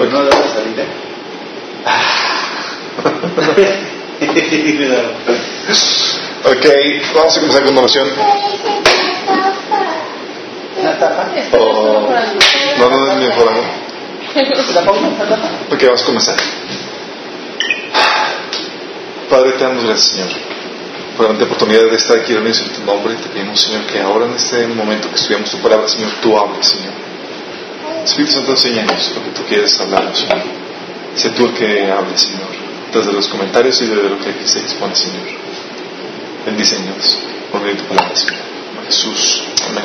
Pero no debe salir, ¿eh? ok, vamos a comenzar con oración. ¿Una tapa? Oh, no, no, no. ¿La pongo? ¿La tapa? Ok, vamos a comenzar. Padre, te damos gracias, Señor, por la oportunidad de estar aquí reunidos en tu nombre. Te pedimos, Señor, que ahora en este momento que estudiamos tu palabra, Señor, tú hables, Señor. Espíritu Santo, enséñanos lo que tú quieres hablarnos. Sé tú el que hable, Señor, desde los comentarios y desde lo que aquí se expone, Señor. Bendícenos por medio de tu palabra, Señor. Jesús. Amén.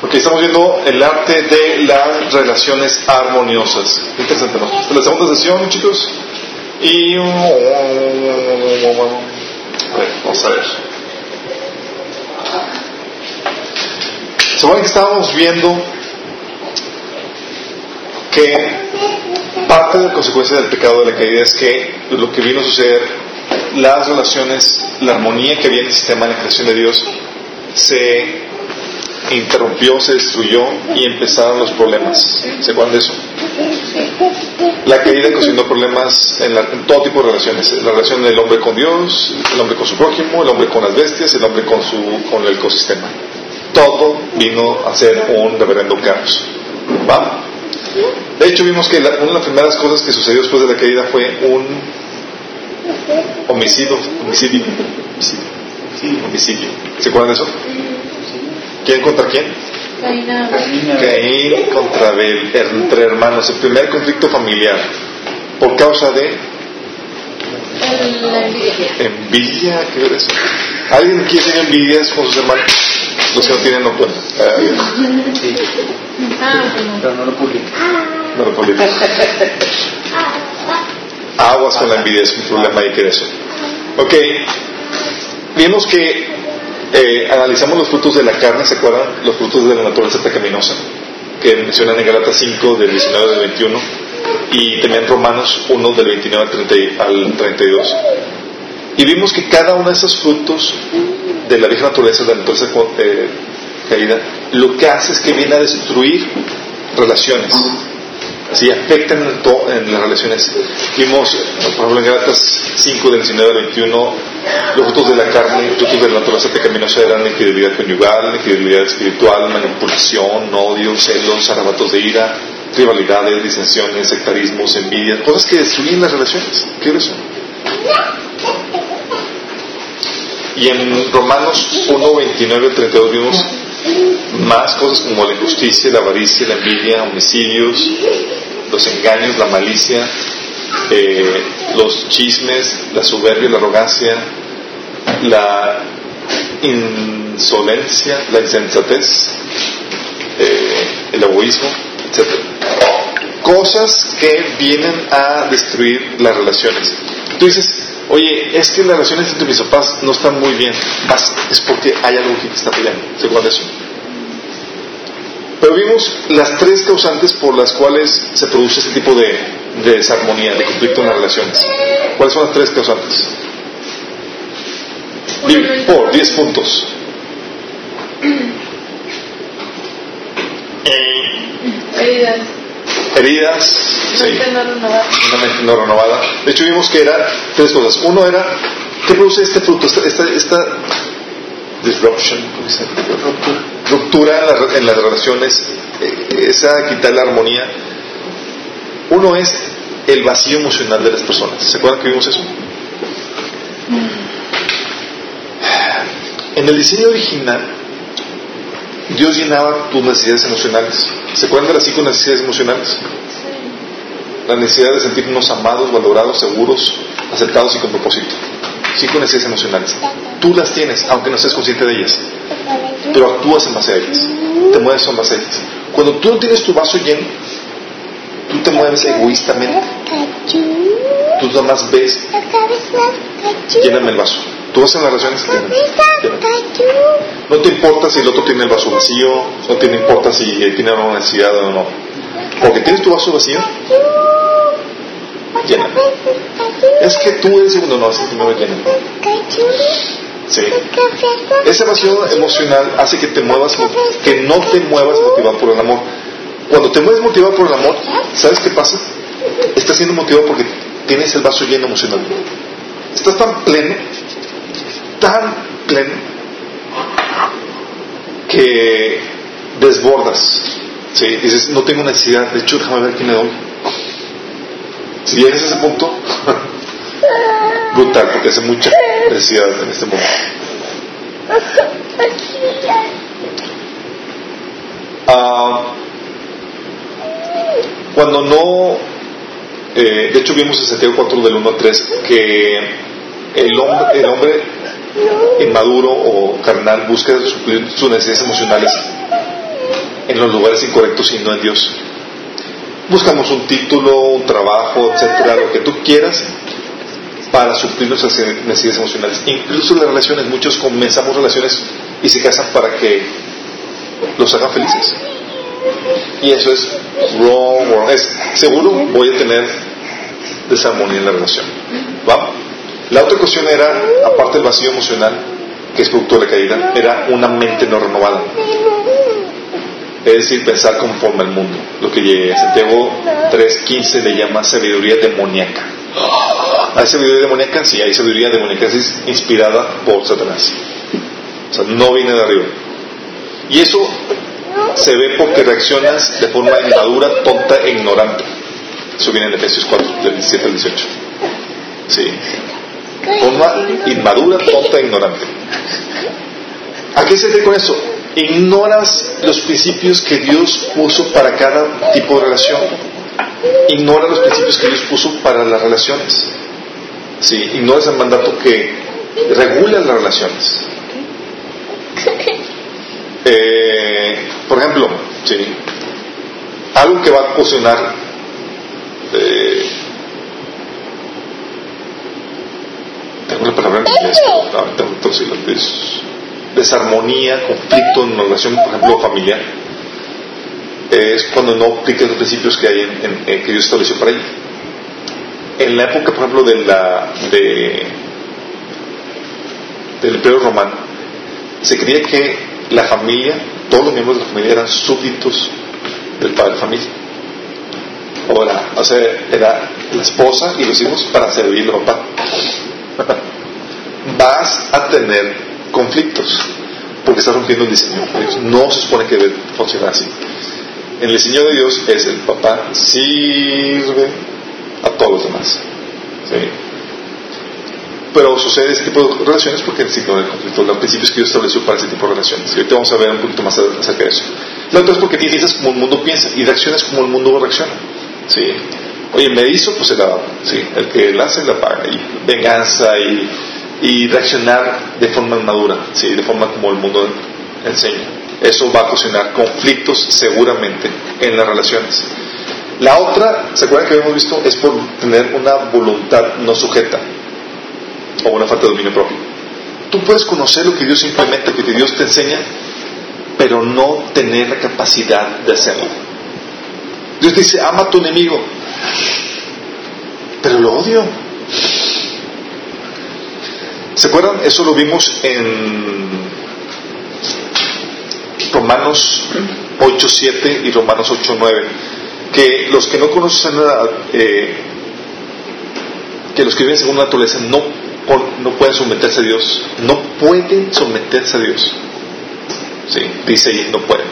Porque estamos viendo el arte de las relaciones armoniosas. Interesante, ¿no? Esta es la segunda sesión, chicos. Y. A ver, vamos a ver. Se supone que estábamos viendo que parte de la consecuencia del pecado de la caída es que lo que vino a suceder, las relaciones, la armonía que había en el sistema de la creación de Dios, se interrumpió, se destruyó y empezaron los problemas. ¿Se acuerdan de eso? La caída ocasionó problemas en, todo tipo de relaciones. La relación del hombre con Dios, el hombre con su prójimo, el hombre con las bestias, el hombre con, su, el ecosistema. Todo vino a ser un reverendo caos. ¿Va? De hecho, vimos que la- una de las primeras cosas que sucedió después de la caída fue un homicidio. Homicidio. Homicidio. ¿Se acuerdan de eso? ¿Quién contra quién? Caín contra Abel, entre hermanos, el primer conflicto familiar, por causa de La envidia. envidia, ¿qué es eso? ¿Alguien aquí tiene envidias con sus hermanos? Los que no tienen no pueden. No lo publica. no lo. Aguas con la envidia, es un problema ahí que eso. Ok, vimos que eh, analizamos los frutos de la carne, ¿se acuerdan? Los frutos de la naturaleza pecaminosa, que mencionan en Galatas 5, del 19 al 21, y también Romanos 1, del 29 al, 30 y- al 32. Y vimos que cada uno de esos frutos de la vieja naturaleza, de la naturaleza eh, caída, lo que hace es que viene a destruir relaciones. Así afectan en, las relaciones. Vimos, por ejemplo, en Galatas 5, del 19 al 21, los frutos de la carne, los frutos de la naturaleza pecaminosa eran infidelidad conyugal, infidelidad espiritual, manipulación, odio, celos, arrebatos de ira, rivalidades, disensiones, sectarismos, envidias, cosas que destruyen las relaciones. ¿Qué es eso? Y en Romanos 1, 29 al 32 vimos más cosas como la injusticia, la avaricia, la envidia, homicidios, los engaños, la malicia, eh, los chismes, la soberbia, la arrogancia, la insolencia, la insensatez, eh, el egoísmo, etc. Cosas que vienen a destruir las relaciones. Tú dices, oye, es que las relaciones entre mis papás no están muy bien. Vas, Es porque hay algo que te está peleando. ¿Se acuerdan de eso? Pero vimos las tres causantes por las cuales se produce este tipo de, de desarmonía, de conflicto en las relaciones. ¿Cuáles son las tres causantes? Dime, por 10 puntos. Heridas. Heridas, sí. No renovada. una mente no renovada. De hecho, vimos que eran tres cosas. Uno era, ¿qué produce este fruto? Esta, esta, esta disruption, ¿cómo se dice? ruptura en, la- en las relaciones, eh, esa quitar la armonía. Uno es el vacío emocional de las personas. ¿Se acuerdan que vimos eso? En el diseño original, Dios llenaba tus necesidades emocionales. ¿Se acuerdan de las cinco necesidades emocionales? La necesidad de sentirnos amados, valorados, seguros, aceptados y con propósito. Cinco necesidades emocionales. Tú las tienes, aunque no estés consciente de ellas, pero actúas en base a ellas. Te mueves en base a ellas. Cuando tú no tienes tu vaso lleno, tú te mueves egoístamente. Tú nada más ves, lléname el vaso. Tú vas en las relaciones. No te importa si el otro tiene el vaso vacío, no te importa si tiene una necesidad o no. Porque tienes tu vaso vacío, lléname. Es que tú eres segundo, no, es el primero lléname. Sí. Ese vacío emocional hace que te muevas, que no te muevas motivado por el amor. Cuando te mueves motivado por el amor, ¿sabes qué pasa? estás siendo motivado porque tienes el vaso lleno emocionalmente. Estás tan pleno, tan pleno, que desbordas. ¿sí? Dices, no tengo necesidad, de hecho, déjame ver quién me doy. Si llegas a ese punto, brutal, porque hace mucha necesidad en este momento. Ah, cuando no, eh, de hecho vimos en Santiago 4 del 1 al 3 que el hombre, el hombre inmaduro o carnal busca suplir sus necesidades emocionales en los lugares incorrectos y no en Dios. Buscamos un título, un trabajo, etcétera, lo que tú quieras para suplir nuestras necesidades emocionales. Incluso las relaciones, muchos comenzamos relaciones y se casan para que los hagan felices. Y eso es wrong, wrong. Es seguro voy a tener desarmonía en la relación. La otra cuestión era, aparte del vacío emocional, que es producto de la caída, era una mente no renovada. Es decir, pensar conforme al mundo. Lo que Santiago 3.15 le llama sabiduría demoníaca. ¿Hay sabiduría demoníaca? Sí, hay sabiduría demoníaca. Es inspirada por Satanás. O sea, no viene de arriba. Y eso se ve porque reaccionas de forma inmadura, tonta e ignorante. Eso viene en Efesios 4, del 17 al 18. Sí. Forma inmadura, tonta e ignorante. ¿A qué se refiere con eso? Ignoras los principios que Dios puso para cada tipo de relación. Ignora los principios que Dios puso para las relaciones. Sí, ignoras el mandato que regula las relaciones. Eh, por ejemplo, algo que va a ocasionar eh, tengo la palabra en inglés, pero desarmonía, conflicto en una relación, por ejemplo, familiar, es cuando no aplicas los principios que hay en, que Dios estableció para ella. En la época, por ejemplo, de la de, del Imperio Romano, se creía que la familia, todos los miembros de la familia eran súbditos del padre de familia. Ahora, o sea, era la esposa y los hijos para servir al papá. Vas a tener conflictos porque estás rompiendo el diseño de. No se supone que debe funcionar así. En el diseño de Dios es el papá sirve a todos los demás. ¿sí? Pero sucede este tipo de relaciones porque signo del conflicto, los principios que Dios estableció para ese tipo de relaciones. Y ahorita vamos a ver un poquito más acerca de eso. La otra es porque piensas como el mundo piensa y reaccionas como el mundo reacciona. ¿sí? Oye, me hizo, pues se la ¿sí? El que la hace, la paga. Y venganza y, y reaccionar de forma madura, ¿sí? de forma como el mundo enseña. Eso va a ocasionar conflictos seguramente en las relaciones. La otra, ¿se acuerdan que habíamos visto? Es por tener una voluntad no sujeta o una falta de dominio propio. Tú puedes conocer lo que Dios implementa, lo que Dios te enseña, pero no tener la capacidad de hacerlo. Dios dice, ama a tu enemigo, pero lo odio. ¿Se acuerdan? Eso lo vimos en Romanos 8.7 y Romanos 8.9, que los que no conocen nada, eh, que los que viven según la naturaleza no no pueden someterse a Dios. No pueden someterse a Dios. Sí, dice ahí, no pueden.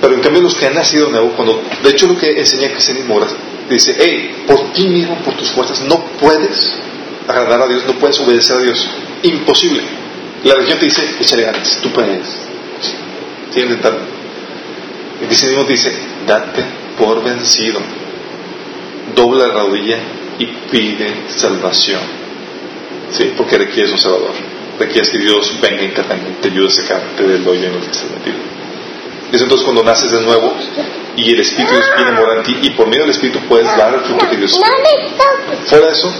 Pero en cambio los que han nacido nuevo, cuando, de hecho lo que enseña Cristian Moras, dice, hey, por ti mismo, por tus fuerzas, no puedes agradar a Dios, no puedes obedecer a Dios. Imposible. La religión te dice, échale ganas, tú puedes. Sigue intentando. El cristianismo dice, date por vencido. Dobla la rodilla y pide salvación. ¿Sí? Porque requieres un salvador. Requieres que Dios venga y te ayude a sacarte del hoyo en el que estás metido. Es entonces cuando naces de nuevo y el Espíritu de Dios viene a morar en ti y por medio del Espíritu puedes dar el fruto que Dios quiere. Fuera de eso,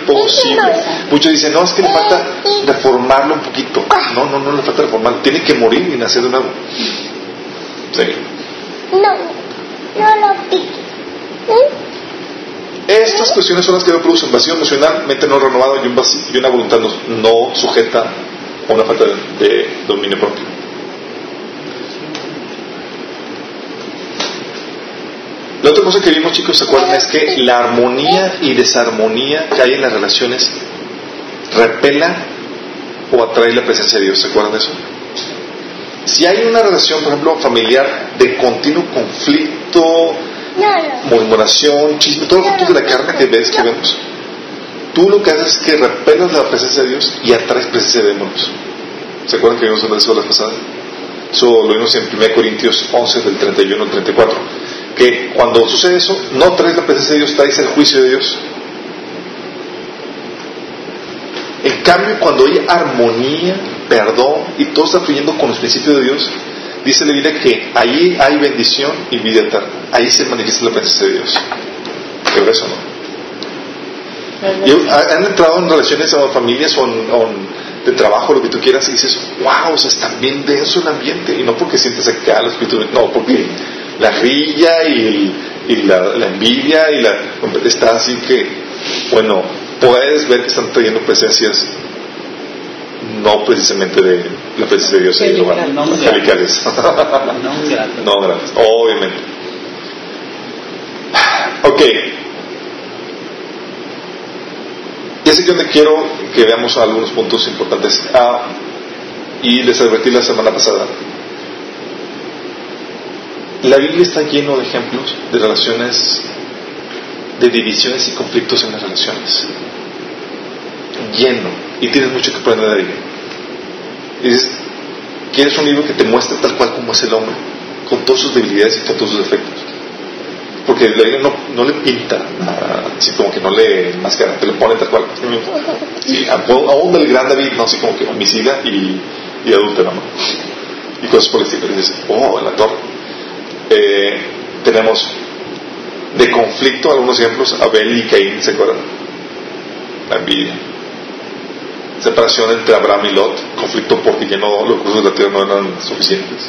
imposible. Muchos dicen, no, es que le falta reformarlo un poquito. No, no, no le falta reformarlo. Tiene que morir y nacer de nuevo. Sí. No, no lo piques. Estas cuestiones son las que producen vacío emocional, mente no renovada y, un vacío, y una voluntad no, sujeta a una falta de, dominio propio. La otra cosa que vimos, chicos, ¿se acuerdan? Es que la armonía y desarmonía que hay en las relaciones repela o atrae la presencia de Dios. ¿Se acuerdan de eso? Si hay una relación, por ejemplo, familiar de continuo conflicto, murmuración, chisme, todos los frutos de la carne que ves, que vemos, tú lo que haces es que repelas la presencia de Dios y atraes presencia de demonios. ¿Se acuerdan que vimos en eso la pasada? Eso lo vimos en 1 Corintios 11, del 31 al 34. Que cuando sucede eso, no traes la presencia de Dios, traes el juicio de Dios. En cambio, cuando hay armonía, perdón y todo está fluyendo con los principios de Dios, dice la Biblia que ahí hay bendición y vida. Ahí se manifiesta la presencia de Dios. ¿Qué eso no? Han entrado en relaciones o familias o, en- o de trabajo, lo que tú quieras, y dices, wow, o sea, está bien denso el ambiente. Y no porque sientes acá los espíritus, no, porque la rilla y, el- y la, la envidia y la está así que, bueno, puedes ver que están trayendo presencias no precisamente de la presencia de Dios en el lugar. No, no, Angelicales. Gracias. Obviamente. Ok. Y así que donde quiero que veamos algunos puntos importantes. Ah, y les advertí la semana pasada. La Biblia está lleno de ejemplos de relaciones, de divisiones y conflictos en las relaciones. Lleno. Y tienes mucho que aprender de ahí. Y dices, ¿quieres un libro que te muestre tal cual como es el hombre? Con todas sus debilidades y con todos sus defectos. Porque la Biblia no, no le pinta nada, así como que no le máscara, te lo pone tal cual. Sí, aún del gran David, no así como que homicida y, y adúltero, ¿no? Y cosas por el estilo. Y dices, oh, el actor. Eh, tenemos de conflicto algunos ejemplos, Abel y Caín, ¿se acuerdan? La envidia. Separación entre Abraham y Lot, conflicto porque ya no, los recursos de la tierra no eran suficientes.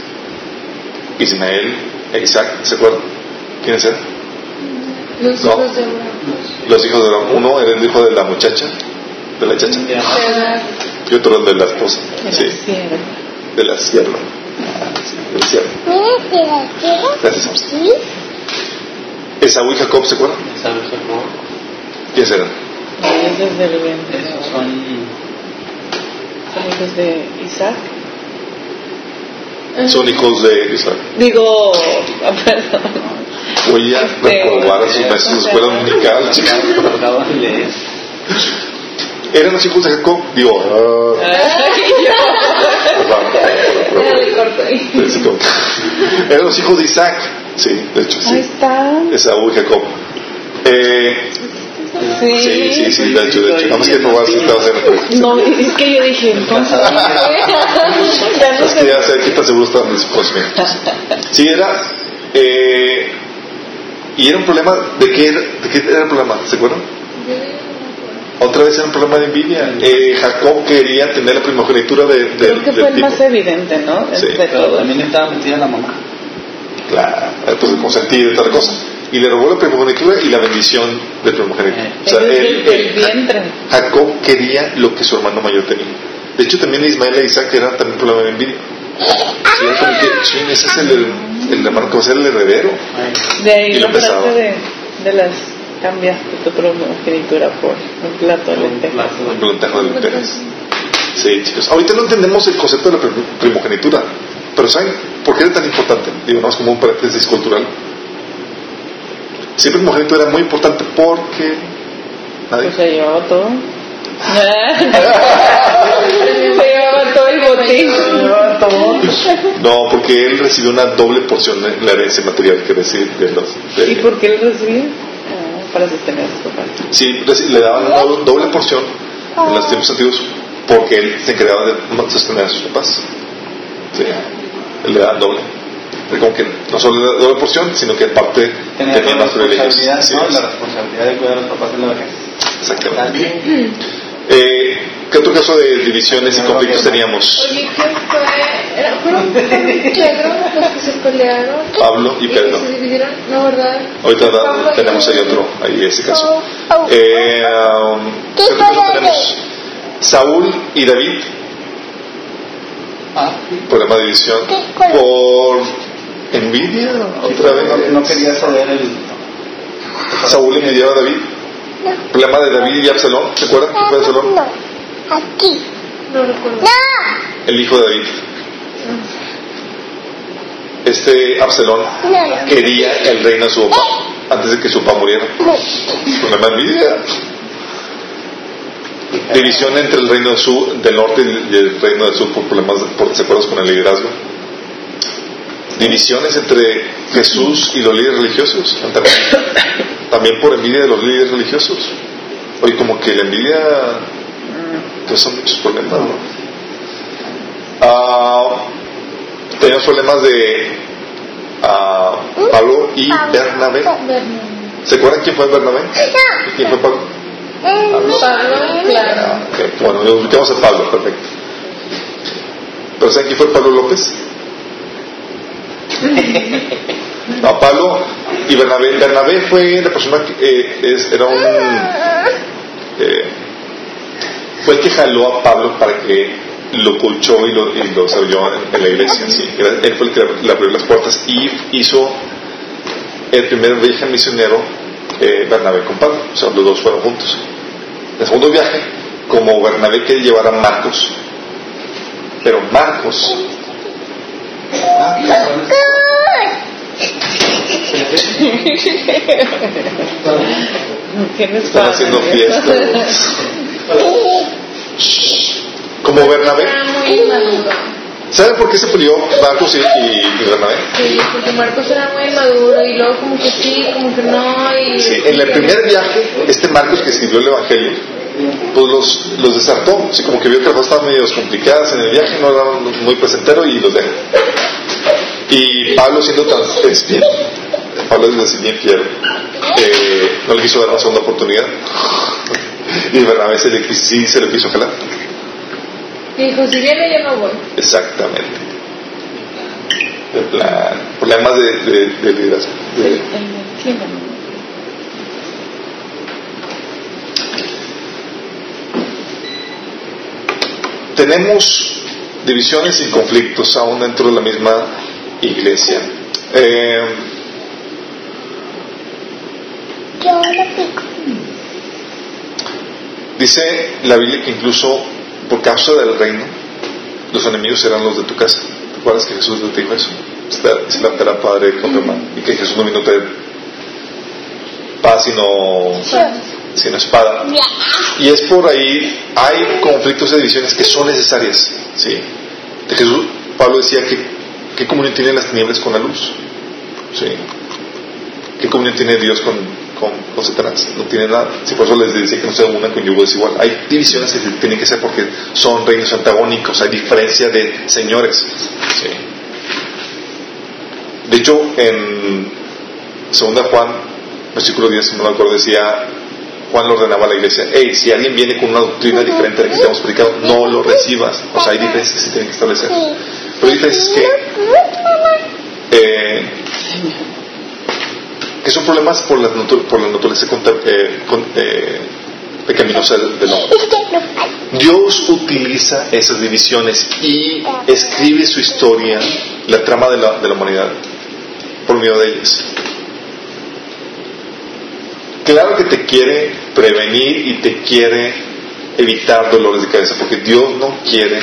Ismael e Isaac, ¿se acuerdan? ¿Quiénes eran? Los No. hijos de Abraham. Los hijos de Abraham. Uno era el hijo de la muchacha, de la chacha, y otro el de la esposa, sí, de la sierva. Gracias. Esaú y Jacob, ¿se acuerdan? ¿Quiénes eran? Ese es del vientre. Esos son. Son hijos de Isaac. Son hijos de Isaac. Digo, ah, perdón. Voy a reprobar a sus maestros de escuela dominical, chicos. Eran los hijos de Jacob, digo, ahí. Como- Eran los hijos de Isaac. Sí, de hecho, Ahí sí. está. Esaú y Jacob. Eh, Sí. sí, sí, sí, de hecho, de hecho. Nada más que probar si estabas en el No, es que yo dije, entonces. no Es que ya sé qué tan seguro estaban de sus conocimientos. Sí, era. Eh, y era un problema. ¿De qué era, de qué era el problema? ¿Se acuerdan? Otra vez era un problema de envidia. Eh, Jacob quería tener la primogenitura de, de- Creo que del fue el tipo. más evidente, ¿no? Sí. De Pero también estaba metida la mamá. Claro, pues el consentido y tal cosa. Y le robó la primogenitura y la bendición del primogénito. O sea, él- él- vientre. Jacob quería lo que su hermano mayor tenía. De hecho, también Ismael e Isaac era también un problema de envidia. Sí, era como que, ese es el, el hermano que va a ser el heredero. De ahí Y lo la empezaba. frase de, de las cambiaste tu primogenitura por un plato de lentejas. El voluntario de lentejas. Sí, chicos. Ahorita no entendemos el concepto de la prim- primogenitura. Pero ¿saben por qué era tan importante? Digo, no es como un paréntesis cultural. Siempre primogénito era muy importante porque... Nadie. Pues se llevaba todo. se llevaba todo el botín. No, porque él recibió una doble porción de la herencia material que recibe de los... de- ¿Y por qué lo recibía? Para sostener a sus papás. Sí, le daban una doble, porción en los tiempos antiguos porque él se encargaba de sostener a sus papás. Sí, él le daban doble. Como que no solo le daban doble porción, sino que aparte Tenía tenía más privilegios. Sí, ¿no? es. La responsabilidad de cuidar a los papás en la vejez. Exactamente. Eh, ¿Qué otro caso de divisiones y conflictos teníamos? Oye, ¿qué fue? Era, fueron fueron Pedro los que se pelearon. Pablo y Pedro. se dividieron, no, ¿verdad? Ahorita tenemos ahí otro, ahí ese caso. Eh, um, ¿Qué otro caso tenemos? Saúl y David, Ah, problema de división, por Envidia, otra vez. No, quería ceder el. Saúl envidiaba a David. Problema de David y Absalón. ¿Se acuerdan? ¿Qué fue Absalón? No. Aquí. No recuerdo. No. El hijo de David. Este Absalón No. quería el reino de su papá antes de que su papá muriera. Problema de envidia. División entre el reino del, sur, del norte y el reino del sur por problemas, por desacuerdos con el liderazgo. Divisiones entre Jesús y los líderes religiosos. También, por envidia de los líderes religiosos. Oye, como que la envidia causa muchos problemas. ¿no? Ah, tenemos problemas de ah, Pablo y Bernabé. ¿Se acuerdan quién fue Bernabé? ¿Y quién fue Pablo? Pablo, claro. Ah. Bueno, nos ubicamos a Pablo, perfecto. ¿Pero saben quién fue Pablo López? No, Pablo y Bernabé. Bernabé fue la persona que eh, es- era un. eh, fue el que jaló a Pablo para que lo colchó y lo, y lo en, la iglesia. Sí. Él fue el que le abrió las puertas y hizo el primer viaje misionero eh, Bernabé con Pablo. O sea, los dos fueron juntos. El segundo viaje, como Bernabé quería llevar a Marcos, pero Marcos Tienes están padre. haciendo fiesta. Como Bernabé. Era muy inmaduro. ¿Saben por qué se peleó Marcos y, y- y Bernabé? Sí, porque Marcos era muy inmaduro y luego como que sí, como que no. Y, Sí, en el primer viaje, este Marcos que escribió el Evangelio, pues los, los desartó. Así como que vio que las cosas estaban medio complicadas en el viaje, no eran muy presentero y los dejó. Y Pablo, siendo tan bien, Pablo es bien fiel, eh, no le quiso dar una segunda oportunidad. Y Bernabé se le, sí se le quiso jalar. Y dijo, si viene yo no voy. Exactamente. De plan, problemas de, de, de liderazgo. El, De- el clima. tenemos divisiones y conflictos aún dentro de la misma iglesia. Eh, Yo lo pico. dice la Biblia que incluso por causa del reino, los enemigos serán los de tu casa. ¿Te acuerdas que Jesús les dijo eso? Se levantará padre con hermano. Y que Jesús no vino a traer paz sino, sino espada. Y es por ahí, hay conflictos y divisiones que son necesarias. ¿sí? Jesús, Pablo decía que ¿qué comunión tienen las tinieblas con la luz? ¿Sí? ¿Qué comunión tiene Dios con, con, con Satanás? No tiene nada. Si por eso les decía que no se una con yugo desigual. Hay divisiones que tienen que ser porque son reinos antagónicos, hay diferencia de señores. ¿sí? De hecho, en 2 Juan, versículo 10, si no me acuerdo, decía, Juan le ordenaba a la iglesia, hey, si alguien viene con una doctrina diferente a la que te hemos predicado, no lo recibas. O sea, hay diferencias que se tienen que establecer. Que, eh, que son problemas por la, por la naturaleza eh, eh, pecaminosa del hombre. Dios utiliza esas divisiones y escribe su historia, la trama de la, de la humanidad, por medio de ellas. Claro que te quiere prevenir y te quiere evitar dolores de cabeza, porque Dios no quiere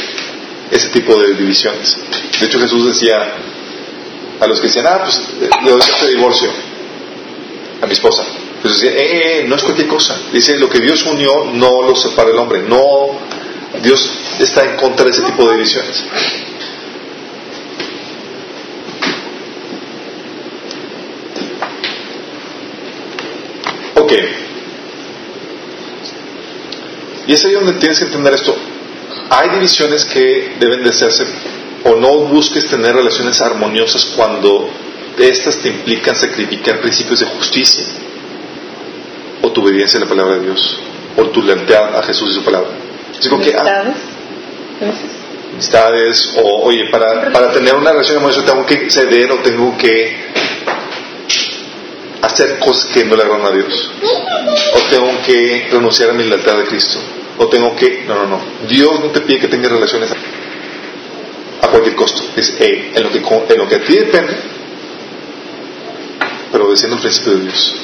ese tipo de divisiones. De hecho, Jesús decía a los que decían, ah, pues le doy este divorcio a mi esposa. Jesús decía, eh, eh, no es cualquier cosa. Dice, lo que Dios unió no lo separa el hombre. No, Dios está en contra de ese tipo de divisiones. Ok. Y es ahí donde tienes que entender esto. Hay divisiones que deben de hacerse o no busques tener relaciones armoniosas cuando estas te implican sacrificar principios de justicia o tu obediencia a la palabra de Dios o tu lealtad a Jesús y su palabra. Así como que, ah, ¿Amistades? O oye para, para tener una relación amorosa tengo que ceder o tengo que hacer cosas que no le agradan a Dios o tengo que renunciar a mi lealtad a Cristo o tengo que no no no Dios no te pide que tengas relaciones a cualquier costo hey, en lo que en lo que a ti depende obedeciendo el principio de Dios.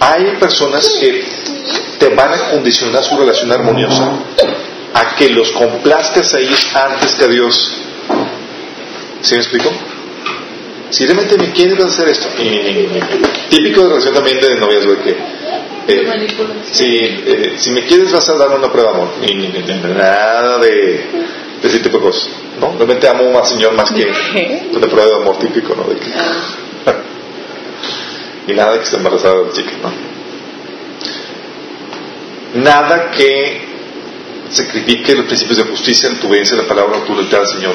Hay personas que te van a condicionar su relación armoniosa a que los complazcas a ellos antes que a Dios. ¿Sí me explico? Si realmente me quieres vas a hacer esto. típico de relación también de noviazgo de que eh, si, eh, si me quieres vas a darme una prueba de amor. Y, ni- ni- ni- nada de, de ese tipo de cosas. ¿no? Realmente amo más Señor más que una prueba de amor típico. ¿no? De que- y nada de que esté embarazada la chica. ¿no? Nada que sacrifique los principios de justicia, tu obediencia a la palabra, tu lealtad al Señor.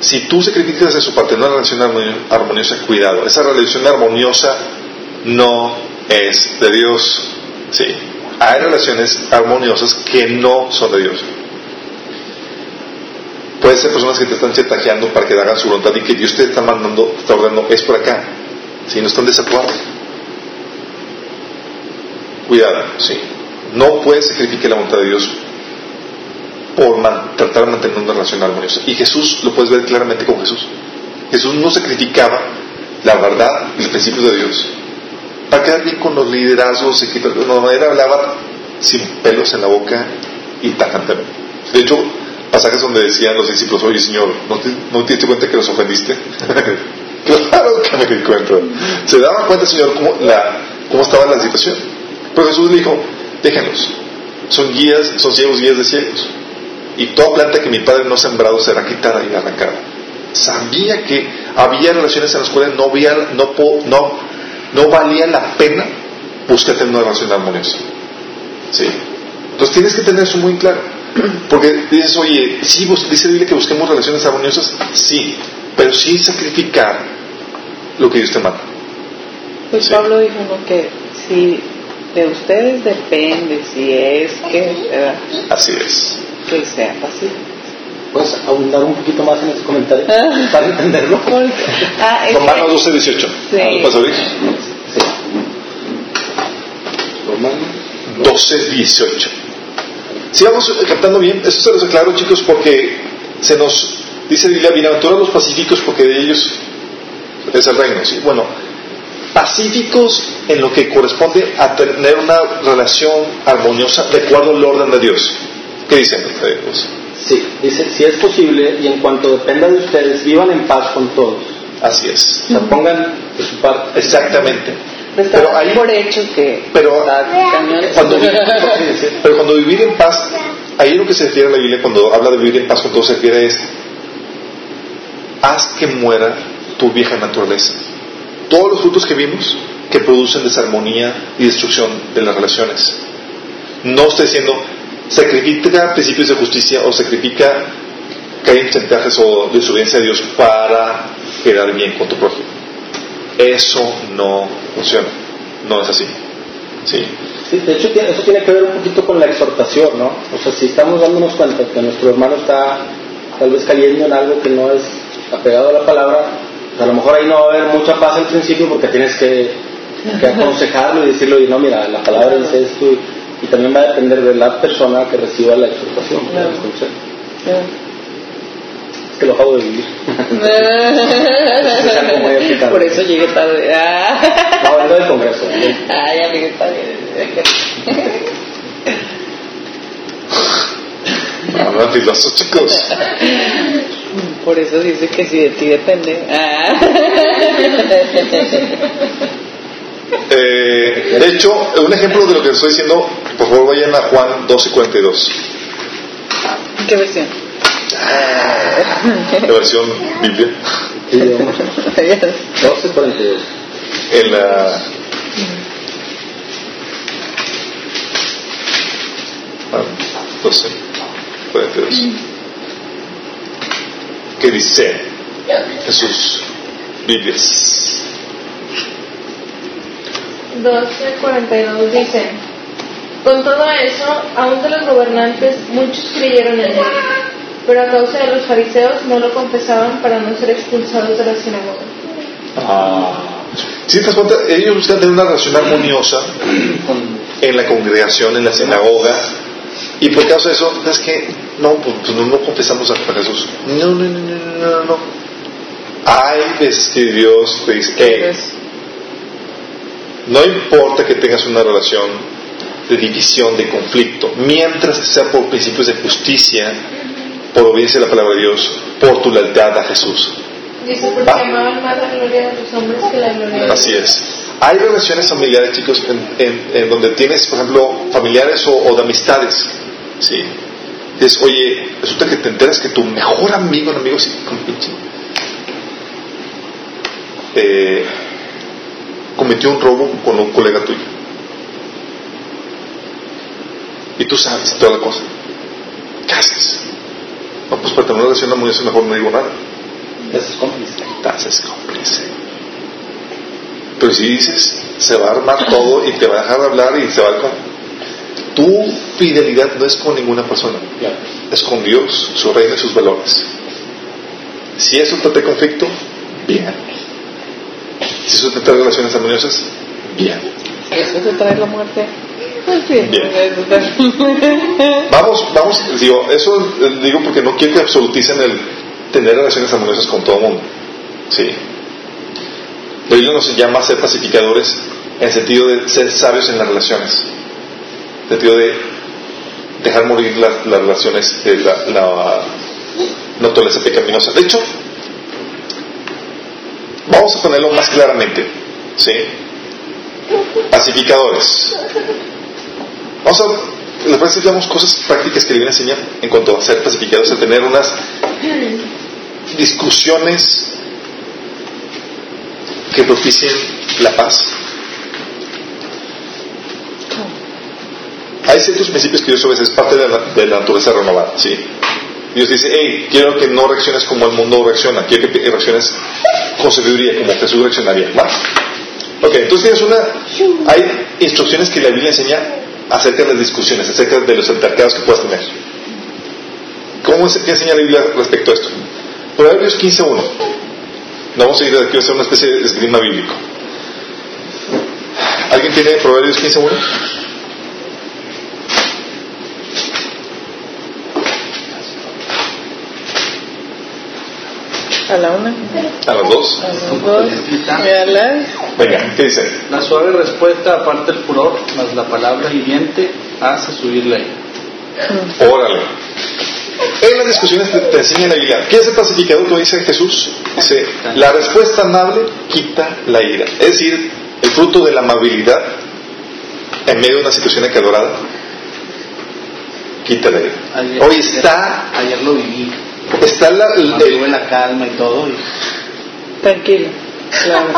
Si tú sacrificas de su parte una relación armonio- armoniosa, cuidado. Esa relación armoniosa no es de Dios. Sí. Hay relaciones armoniosas que no son de Dios. Puede ser personas que te están chetajeando para que hagan su voluntad y que Dios te está mandando, está ordenando, es por acá. Si no están desacuerdos. Cuidado, sí. No puedes sacrificar la voluntad de Dios por man- tratar de mantener una relación armoniosa. Y Jesús lo puedes ver claramente con Jesús. Jesús no sacrificaba la verdad y los principios de Dios para quedar bien con los liderazgos. que- No, él hablaba sin pelos en la boca y tajantemente. De hecho, pasajes donde decían los discípulos, oye Señor, ¿no te, no te diste cuenta que los ofendiste? claro que me di cuenta. Se daba cuenta, Señor, cómo, la, cómo estaba la situación. Pero Jesús le dijo, déjenlos. Son guías, son ciegos guías de ciegos. Y toda planta que mi padre no ha sembrado será quitada y arrancada. Sabía que había relaciones en las cuales no, había, no, no, no valía la pena buscar tener una relación armoniosa. ¿Sí? Entonces tienes que tener eso muy claro. Porque dices, oye, sí, dice Biblia que busquemos relaciones armoniosas, sí, pero sin sacrificar lo que Dios te manda. Pues Sí. Pablo dijo ¿no? que si de ustedes depende, si es que, ¿verdad? Así es. Que sea fácil. ¿Puedes abundar un poquito más en ese comentario? Ah. Para entenderlo. Ah, es Romanos que, 12, 18. Sí. ¿Lo puedes abrir? Sí. Romanos. 12, 18. Si vamos captando bien, eso se los aclaro, chicos, porque se nos dice la Biblia, bienaventurados los pacíficos, porque de ellos es el reino. ¿sí? Bueno, pacíficos en lo que corresponde a tener una relación armoniosa de acuerdo al orden de Dios. ¿Qué dicen? Eh, pues, Sí, dice, si es posible y en cuanto dependa de ustedes, vivan en paz con todos. así es. O sea, pongan de su parte. Exactamente. está Pero ahí, por hecho que pero está cuando, pero cuando vivir en paz, ahí lo que se refiere a la Biblia, cuando habla de vivir en paz con todo, se refiere es, haz que muera tu vieja naturaleza. Todos los frutos que vimos que producen desarmonía y destrucción de las relaciones. No estoy diciendo, sacrifica principios de justicia o sacrifica caer en chantajes o desobediencia a Dios para quedar bien con tu prójimo. Eso no funciona. No es así. ¿Sí? Sí, de hecho, tiene- eso tiene que ver un poquito con la exhortación, ¿no? O sea, si estamos dándonos cuenta que nuestro hermano está tal vez cayendo en algo que no es apegado a la palabra, pues a lo mejor ahí no va a haber mucha paz al principio porque tienes que, que aconsejarlo y decirle, oye, no, mira, la palabra dice esto y, y también va a depender de la persona que reciba la exhortación. Es que lo acabo de vivir. algo muy aplicable. Por eso llegué tarde. Ah, No, vengo del Congreso. Ah, ya llegué tarde. Hablan filosos, chicos. Por eso dice que si de ti depende. Ah. Eh, de hecho, un ejemplo de lo que estoy diciendo, por favor vayan a Juan 12:42, ¿Qué versión? la versión Biblia. Sí, vamos. 12.42. En la. Ah, 12, 42. ¿Qué dice en sus Biblias? 12:42 dice, con todo eso, aún de los gobernantes muchos creyeron en él, pero a causa de los fariseos no lo confesaban para no ser expulsados de la sinagoga. Si te das cuenta, ellos buscan tener una relación armoniosa en la congregación, en la sinagoga, y por causa de eso, ¿sabes qué? No, pues, pues no, no confesamos a Jesús. No, no, no, no, no, no, no. Hay veces que Dios te dice, hey, no importa que tengas una relación de división, de conflicto, mientras que sea por principios de justicia, por obediencia a la palabra de Dios, por tu lealtad a Jesús. Dice, porque amaban más la gloria de los hombres que la gloria de Dios. Así es. Hay relaciones familiares, chicos, en, en- en donde tienes, por ejemplo, familiares o, o de amistades. ¿sí? Dices, oye, resulta que te enteras que tu mejor amigo, un amigo pinche, eh, cometió un robo con un colega tuyo. Y tú sabes toda la cosa. ¿Qué haces? No, pues para tener una relación armoniosa mejor no digo nada. Eso es cómplice. Te haces cómplice. Pero si dices, se va a armar todo y te va a dejar de hablar y se va a... con- Tu fidelidad no es con ninguna persona, es con Dios, su reino y sus valores. Si eso te trae conflicto, bien. Si eso te trae relaciones armoniosas, bien. ¿Eso te trae la muerte? Pues bien. Vamos, vamos, digo, eso eh, digo porque no quiero que absoluticen el tener relaciones armoniosas con todo el mundo. Sí. La Biblia nos llama ser pacificadores en el sentido de ser sabios en las relaciones. En el sentido de dejar morir las, las relaciones, de la, la naturaleza pecaminosa. De hecho, vamos a ponerlo más claramente. ¿Sí? Pacificadores. Vamos a, les parece que damos cosas prácticas que le viene a enseñar en cuanto a ser pacificadores, a tener unas discusiones que propicien la paz. Hay ciertos principios que Dios obedece, es parte de la, de la naturaleza renovada, ¿sí? Dios dice, hey, quiero que no reacciones como el mundo reacciona, quiero que reacciones con sabiduría, como Jesús reaccionaría. ¿va? Ok, entonces tienes una... Hay instrucciones que la Biblia enseña acerca de las discusiones, acerca de los altercados que puedas tener. ¿Cómo es, qué enseña la Biblia respecto a esto? Proverbios 15.1. No vamos a ir aquí a hacer una especie de esgrima bíblico. ¿Alguien tiene Proverbios 15.1? A la una, A las dos. a las dos, y a las... Venga, ¿qué dice? La suave respuesta aparta el furor, mas la palabra hiriente hace subir la ira. Órale. En las discusiones te, te enseña la Biblia. ¿Qué es el pacificador? Como dice Jesús. Dice, la respuesta amable quita la ira. Es decir, el fruto de la amabilidad en medio de una situación acalorada quita la ira. Ayer- Hoy está, Ayer lo viví. Está la, el- Mantuve la calma y todo. Y Tranquilo. Claro.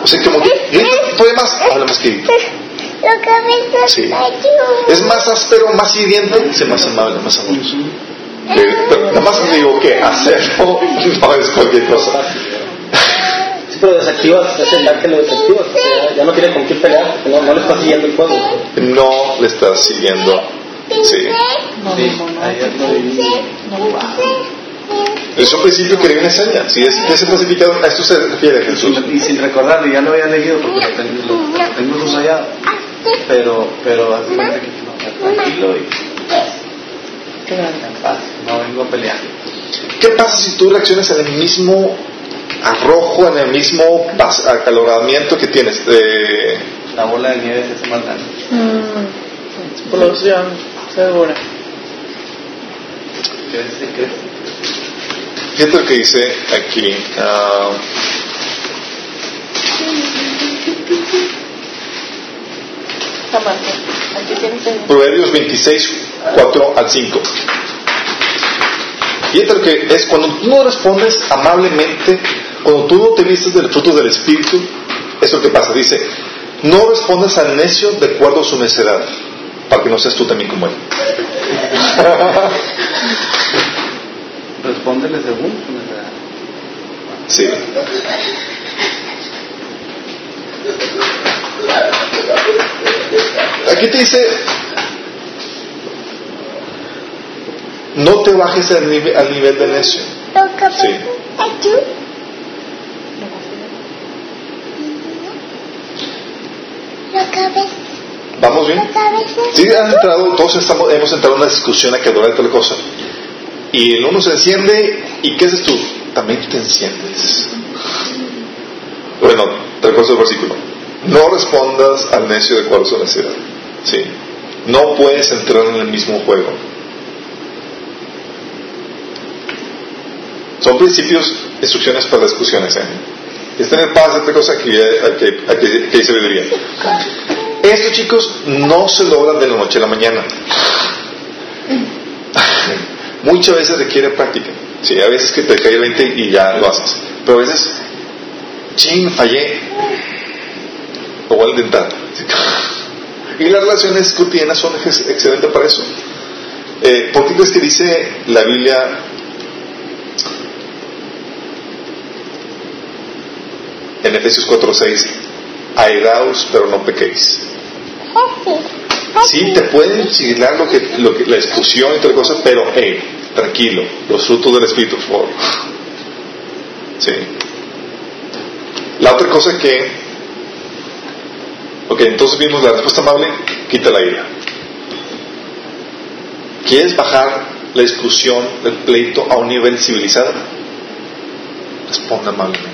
o sea, como que todavía más, habla más que que me Sí. Es más áspero, más hiriente, es más amable, más amoroso. Nada más digo que hacerlo no es cualquier cosa. Sí, pero desactivas ese ataque, lo desactivas. Ya, ya no tiene con quién pelear, no, no le está siguiendo el juego. No le estás siguiendo. Sí. No, no, no. Es un principio que le viene a enseñar. Si es, es el pacificador, a esto se refiere Y Jesús. sin, y sin recordarlo, ya lo había leído porque lo tengo, lo tengo subrayado. Pero, pero haz de cuenta que no, tranquilo y en paz. No vengo a pelear. ¿Qué pasa si tú reaccionas en el mismo arrojo, en el mismo acaloramiento que tienes? Eh, La bola de nieve se hace más grande. Mm, explosión, segura. Crece, crece. Fíjate lo que dice aquí. ah. Proverbios 26, 4 al 5. Fíjate lo que es cuando tú no respondes amablemente, cuando tú no te vistes del fruto del Espíritu, es lo que pasa. Dice, no respondas al necio de acuerdo a su necedad, para que no seas tú también como él. Respóndele según su necesidad. Sí. Aquí te dice, no te bajes al nivel, al nivel del necio. Sí. ¿Vamos bien? Sí, han entrado, todos estamos, hemos entrado en una discusión a que adora tal cosa. Y el uno se enciende, ¿y qué haces tú? También te enciendes. Bueno, recuerdo el versículo. No respondas al necio de acuerdo a su necesidad. Sí. No puedes entrar en el mismo juego. Son principios, instrucciones para discusiones. ¿eh? Es tener paz, otra cosa que, que, que, que. Esto, chicos, no se logra de la noche a la mañana. Muchas veces requiere práctica. Sí, a veces que te cae el 20 y ya lo haces. Pero a veces, ching, fallé. Lo voy a intentar. Y las relaciones cotidianas son ex- excelentes para eso. Eh, ¿Por qué crees que dice la Biblia en Efesios 4:6? Airaos, pero no pequéis. Sí, te pueden siglar lo que, lo que, la discusión y otra cosa, pero hey, tranquilo, los frutos del Espíritu, por favor. Sí. La otra cosa que, ok, entonces vimos la respuesta amable, quita la ira. ¿Quieres bajar la discusión, el pleito a un nivel civilizado? Responda amablemente.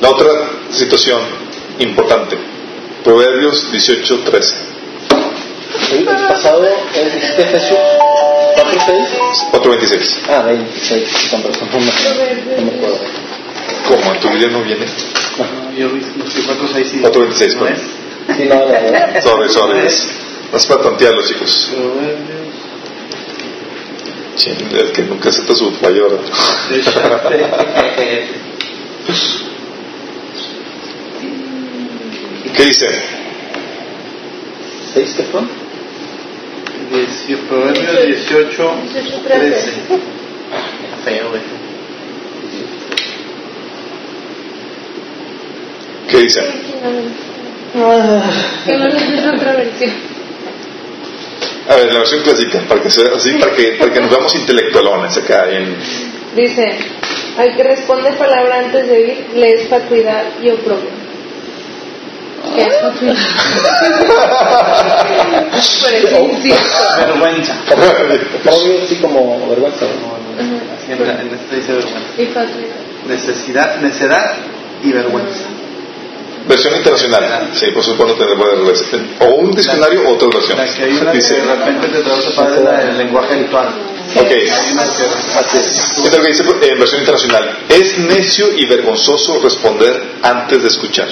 La otra situación importante, Proverbios 18:13. El pasado es Efesios 4.6. 4.26. Ah, 26. Con razón, no me, no me acuerdo. ¿Cómo? ¿En tu Biblia no viene? No, yo vi los que 4, 6 y 4.26, ¿no ¿no? Sí, no, verdad. Sorry, sorry. es- No es para tantearlo, chicos. Proverbios. Ching, el que nunca acepta su fallo. ¿Qué dice? ¿Seis qué fue? Proverbios 18, 18, 13. 13. Feo, güey. ¿Qué dice? Que no es otra versión. A ver, la versión clásica, para que, sea así, para que, para que nos veamos intelectualones acá. En... Dice, al que responde palabra antes de oír, le es fatuidad y oprobio. ¿Qué es fatuidad? Parece incierto. Vergüenza. Obvio, sí, como vergüenza. Así en, esta dice vergüenza. Necesidad, necedad y vergüenza. Versión internacional. Sí, por supuesto, buena relación. O un diccionario o otra versión. La que hay una que Dice, de repente te traduce para la- el lenguaje habitual. ok. Hay una que Así es. Esta es lo que dice en versión internacional. Es necio y vergonzoso responder antes de escuchar.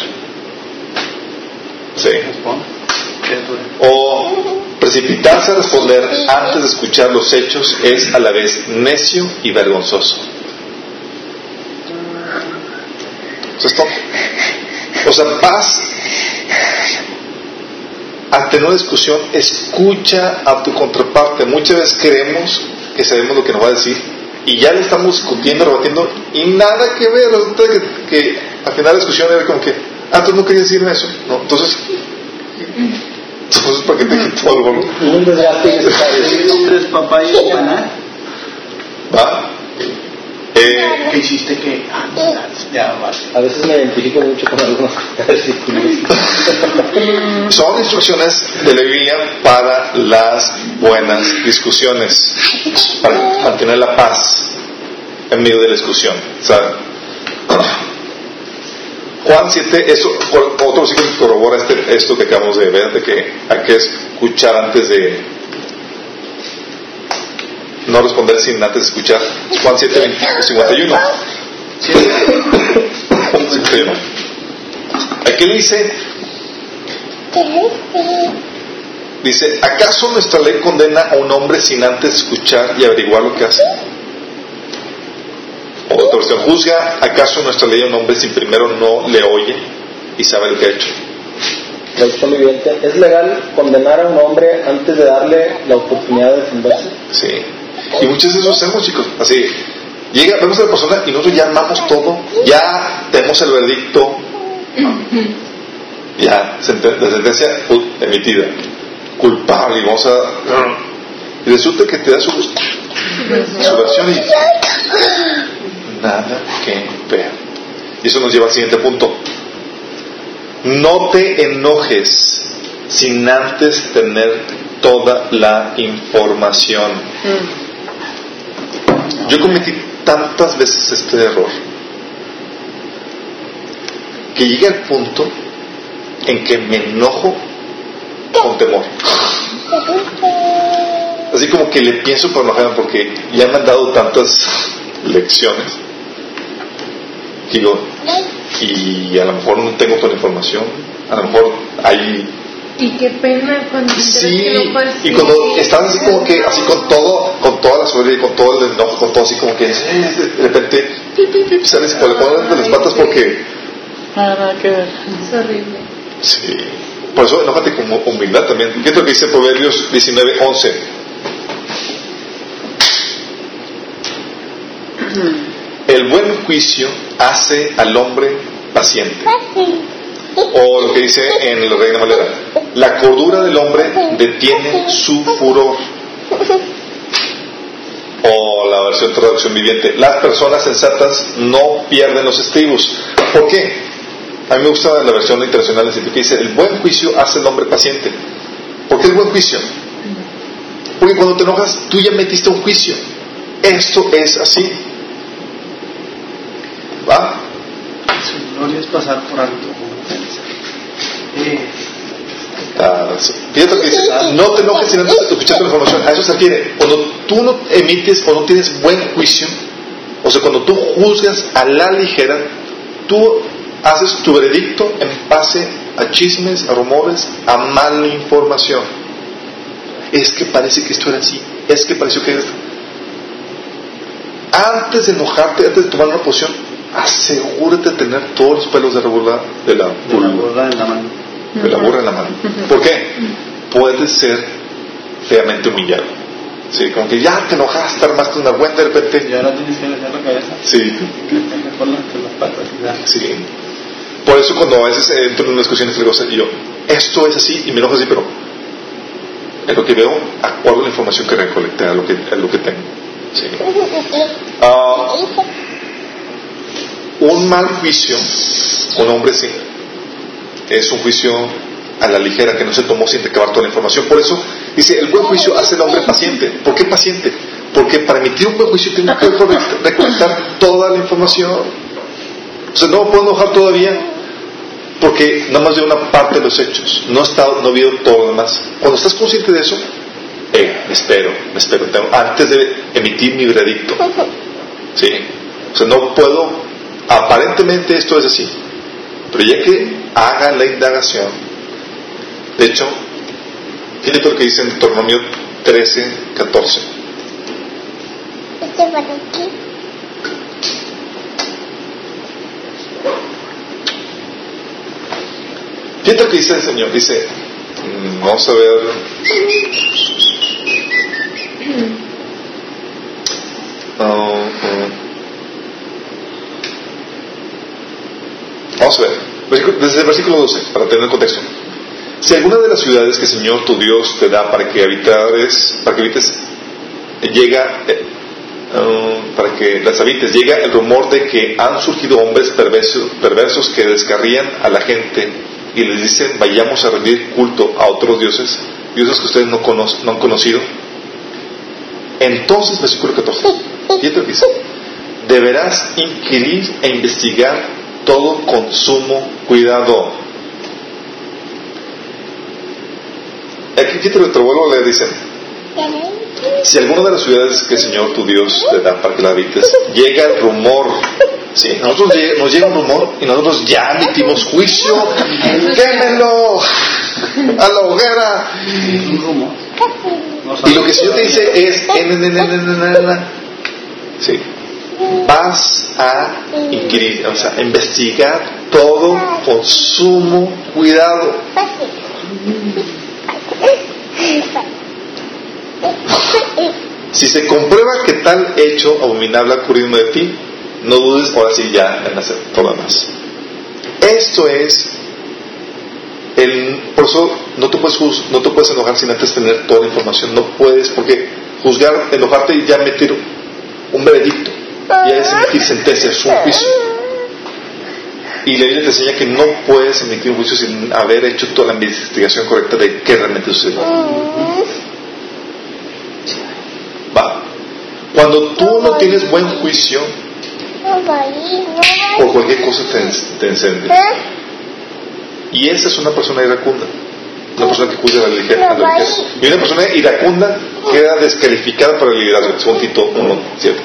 Sí. O precipitarse a responder antes de escuchar los hechos es a la vez necio y vergonzoso. O sea, vas a tener una discusión, escucha a tu contraparte. Muchas veces creemos que sabemos lo que nos va a decir y ya le estamos discutiendo, rebatiendo y nada que ver. Que, que al final la discusión era como que, ah, tú no querías decirme eso. No, entonces, entonces ¿para qué te quitó algo? Un desgaste innecesario. ¿Qué nombre es papá y mamá? ¿Va? Eh, ¿Qué hiciste que? Ah, vas. A veces me identifico mucho con algunos versículos. son instrucciones de la Biblia para las buenas discusiones, para mantener la paz en medio de la discusión. Sea, Juan 7, eso, otro versículo que corrobora este, esto que acabamos de ver, de que hay que escuchar antes de no responder sin antes escuchar. Juan 7, 20, 51. 51. Aquí dice, dice, ¿acaso nuestra ley condena a un hombre sin antes escuchar y averiguar lo que hace? O otra versión, ¿juzga acaso nuestra ley a un hombre si primero no le oye y sabe lo que ha hecho? Viviente. ¿Es legal condenar a un hombre antes de darle la oportunidad de defenderse? Sí. Y muchas veces eso hacemos, chicos. Así, llega, vemos a la persona y nosotros ya armamos todo, ya tenemos el veredicto, ya, la sentencia emitida, culpable, y vamos a. Y resulta que te da su, su versión y. Nada que ver. Y eso nos lleva al siguiente punto. No te enojes sin antes tener toda la información. Yo cometí tantas veces este error. que llegue al punto en que me enojo con temor. Así como que le pienso por enojarme porque ya me han dado tantas lecciones. Y a lo mejor no tengo toda la información, a lo mejor hay Y qué pena cuando Sí, y cuando estás así como que, así con todo, con toda la y con todo el enojo, con todo así como que de repente sales con la cola de las patas porque, Nada que ver. Es horrible. sí, por eso enójate con humildad también. ¿Qué es lo que dice Proverbios 19, 11? El buen juicio hace al hombre paciente. O lo que dice en el Reina Valera, la cordura del hombre detiene su furor. O la versión traducción viviente, las personas sensatas no pierden los estribos. ¿Por qué? A mí me gusta la versión internacional que dice, el buen juicio hace al hombre paciente. ¿Por qué el buen juicio? Porque cuando te enojas, tú ya metiste un juicio. Esto es así. ¿Va? Su gloria es pasar por alto. Eh, Ah, sí. Fíjate lo que dice, no te enojes sin antes escuchar la información. A eso se refiere. Cuando tú no emites o no tienes buen juicio, o sea, cuando tú juzgas a la ligera, tú haces tu veredicto en base a chismes, a rumores, a mala información. Es que parece que esto era así, es que pareció que era Antes de enojarte, antes de tomar una posición, asegúrate de tener todos los pelos de la burla de la, de la burla en la mano. de la burra en la mano. ¿Por qué? Puedes ser feamente humillado. Sí, como que ya te enojaste, armaste una buena de repente. Y ahora tienes que meter la cabeza. Sí, ya. sí. Por eso cuando a veces entro en una discusión entre cosas y yo, esto es así y me enojo así, pero es lo que veo, acuerdo a la información que recolecté, a lo que, a lo que tengo. Sí. Ah, un mal juicio, un hombre sí, es un juicio a la ligera que no se tomó sin recabar toda la información. Por eso dice, el buen juicio hace al hombre paciente. ¿Por qué paciente? Porque para emitir un buen juicio tengo que recolectar- toda la información. Sea, no me puedo enojar todavía porque nada más veo una parte de los hechos. No he estado, no veo todo lo demás. Cuando estás consciente de eso, eh, me espero, me espero. Tengo- antes de emitir mi veredicto. Sí. O sea, no puedo, aparentemente esto es así. Pero ya que haga la indagación, de hecho, fíjate lo que dice en Deuteronomio 13, 14. Este para aquí. Fíjate lo que dice el Señor. Dice, vamos a ver. Ah, ah. Vamos a ver. Desde el versículo 12, para tener el contexto. Si alguna de las ciudades que el Señor tu Dios te da para que habitares, para que habites, llega, eh, ah, para que las habites, llega el rumor de que han surgido hombres perversos, perversos que descarrían a la gente y les dicen vayamos a rendir culto a otros dioses, dioses que ustedes no, cono- no han conocido. Entonces, versículo 14, fíjate lo que dice, deberás inquirir e investigar todo con sumo cuidado. Aquí te vuelvo a leer, dice. Si alguna de las ciudades que el Señor tu Dios te da para que la habites, llega el rumor. Sí, nos llega un rumor y nosotros ya emitimos juicio. ¡Quémelo! ¡A la hoguera! Y lo que el Señor te dice es. Sí vas a inquirir, o sea, investigar todo con sumo cuidado. Si se comprueba que tal hecho abominable ha ocurrido de ti, no dudes ahora sí ya en hacer todo lo demás. Esto es, el, por eso no te, puedes, no te puedes enojar sin antes tener toda la información. No puedes, porque juzgar, enojarte y ya emitir un veredicto, ya es emitir sentencia, es un juicio. Y la Biblia te enseña que no puedes emitir un juicio sin haber hecho toda la investigación correcta de qué realmente sucedió. Va. Cuando tú no tienes buen juicio, por cualquier cosa te, te encende. Y esa es una persona iracunda. Una persona que cuida de la ligera. Y una persona iracunda queda descalificada para el liderazgo. Según Tito 1, 7.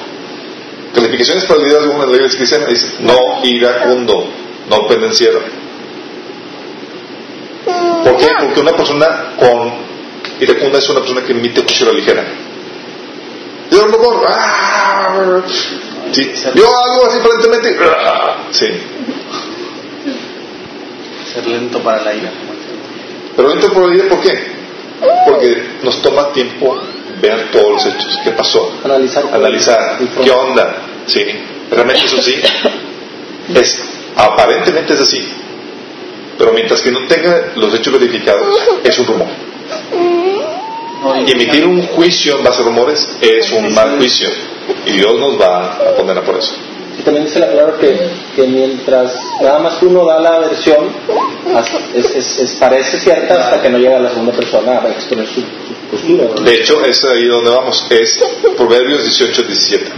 Calificaciones para en las leyes cristianas dice no iracundo, no pendenciero. ¿Por qué? Porque una persona con iracunda es una persona que emite la ligera. Yo lo borro. ¡Ah! Sí. Yo hago así aparentemente. ¡ah! Sí. Ser lento para la ira. Pero lento por vida, ¿por qué? Porque nos toma tiempo ver todos los hechos. ¿Qué pasó? Analizar. Analizar. ¿Qué onda? ¿Sí? ¿Realmente es así? Es, aparentemente es así. Pero mientras que no tenga los hechos verificados, es un rumor. Y emitir un juicio en base a rumores es un mal juicio. Y Dios nos va a condenar por eso. Y también dice la palabra que, que mientras nada más uno da la versión, es, es- parece cierta hasta que no llega la segunda persona a exponer su, postura. ¿verdad? De hecho, es ahí donde vamos. Es Proverbios 18, 17.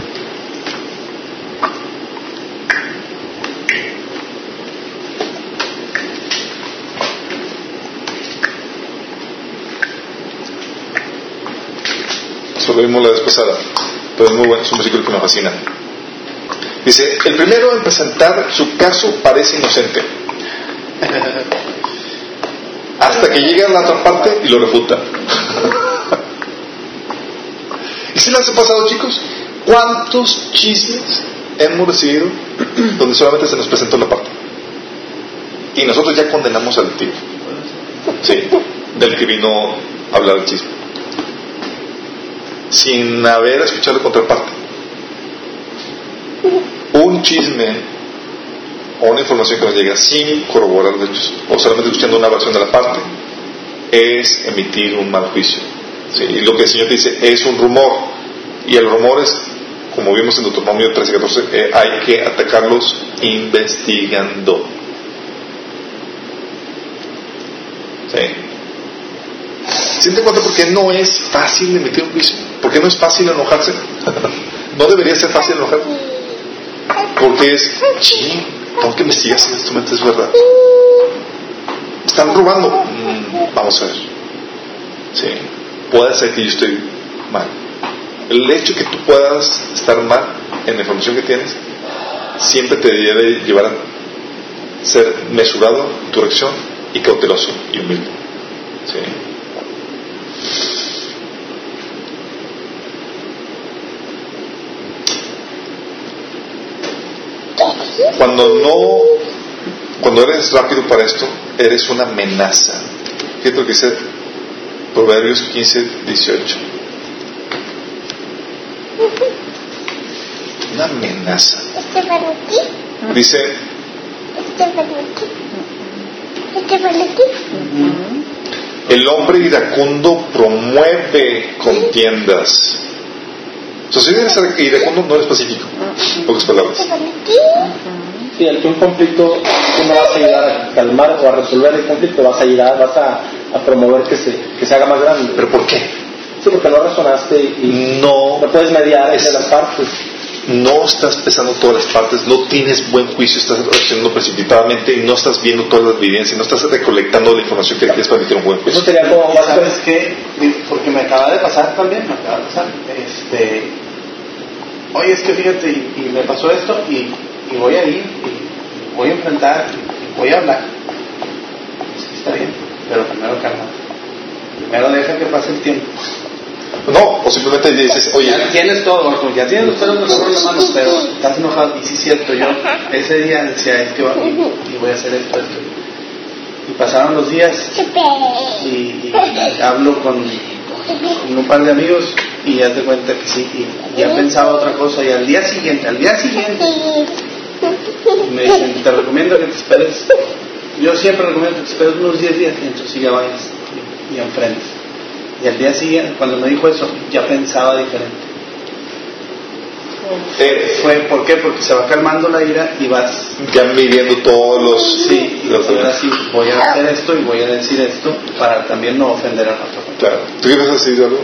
Eso lo vimos la vez pasada, pero es muy bueno, es un versículo que me fascina. Dice, el primero en presentar su caso parece inocente, hasta que llega a la otra parte y lo refuta. ¿Y si les ha pasado, chicos? ¿Cuántos chismes hemos recibido donde solamente se nos presentó la parte? Y nosotros ya condenamos al tipo. Sí, del que vino a hablar el chisme. Sin haber escuchado la contraparte. Un chisme o una información que nos llega sin corroborar los hechos, o solamente escuchando una versión de la parte, es emitir un mal juicio. Sí, y lo que el Señor dice es un rumor. Y el rumor es, como vimos en Deuteronomio 13, 14, eh, hay que atacarlos investigando. Sí. ¿Siente cuenta por qué no es fácil emitir un juicio? ¿Por qué no es fácil enojarse? no debería ser fácil enojarse. Porque es, ching, tengo que investigar si esto es verdad. Están robando. Mm, vamos a ver. Sí. Puede ser que yo estoy mal. El hecho que tú puedas estar mal en la información que tienes siempre te debe llevar a ser mesurado en tu reacción y cauteloso y humilde. Sí. Cuando no, cuando eres rápido para esto, eres una amenaza. Fíjate lo que dice Proverbios 15, 18. Una amenaza. Este Dice, este este el hombre iracundo promueve contiendas. O sea, si eres iracundo, no eres pacífico. Pocas palabras. Sí, ante un conflicto tú no vas a ayudar a calmar o a resolver el conflicto, vas a ayudar, vas a, a promover que se, que se haga más grande. ¿Pero por qué? Sí, porque no razonaste y No, no puedes mediar entre las partes. no estás pesando todas las partes, no tienes buen juicio, estás reaccionando precipitadamente y no estás viendo todas las evidencias, no estás recolectando la información que requieres para emitir un buen Eso juicio. sería como ¿Y más ¿Sabes qué? Porque me acaba de pasar también, me acaba de pasar. Este, oye, es que fíjate, y, y me pasó esto, y, y voy a ir, y voy a enfrentar, y voy a hablar. Sí, está bien, pero primero calma. Primero deja que pase el tiempo. No, o simplemente dices, oye, ya tienes todo, ya tienes los pelos mejor en la mano, pero estás enojado. Y sí, cierto, yo ese día decía, es que va, y, y voy a hacer esto, esto. Y pasaron los días, y, y hablo con, con un par de amigos y ya te cuenta que sí, y ya pensaba otra cosa y al día siguiente, al día siguiente me dicen, te recomiendo que te esperes, yo siempre recomiendo que te esperes unos 10 días y entonces ya vayas y, y enfrentes. Y al día siguiente, cuando me dijo eso, ya pensaba diferente. eh, Fue, ¿Por qué? Porque se va calmando la ira y vas, ya midiendo todos los... sí, los ahora sí, voy a hacer esto y voy a decir esto para también no ofender a la otra persona. Claro. ¿Tú quieres decir algo?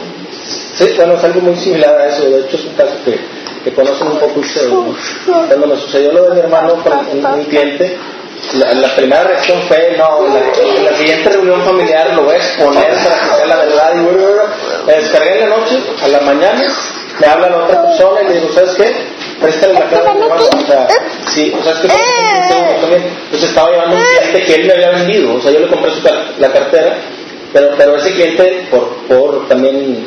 Sí, bueno, es algo muy similar a eso. De hecho, es un caso que, que conocen un poco ustedes. Cuando me sucedió lo de mi hermano un, un cliente, la, la primera reacción fue, no, en la, en la siguiente reunión familiar lo voy a exponer para que sea la verdad. Y bueno, me descargué en la noche, a la mañana, me habla la otra persona y le digo, ¿sabes qué? Préstale la clave a mi hermano. O sea, sí, o sea, es que también. Entonces estaba llevando un cliente que él me había vendido. O sea, yo le compré su la cartera pero, pero ese cliente, por, por también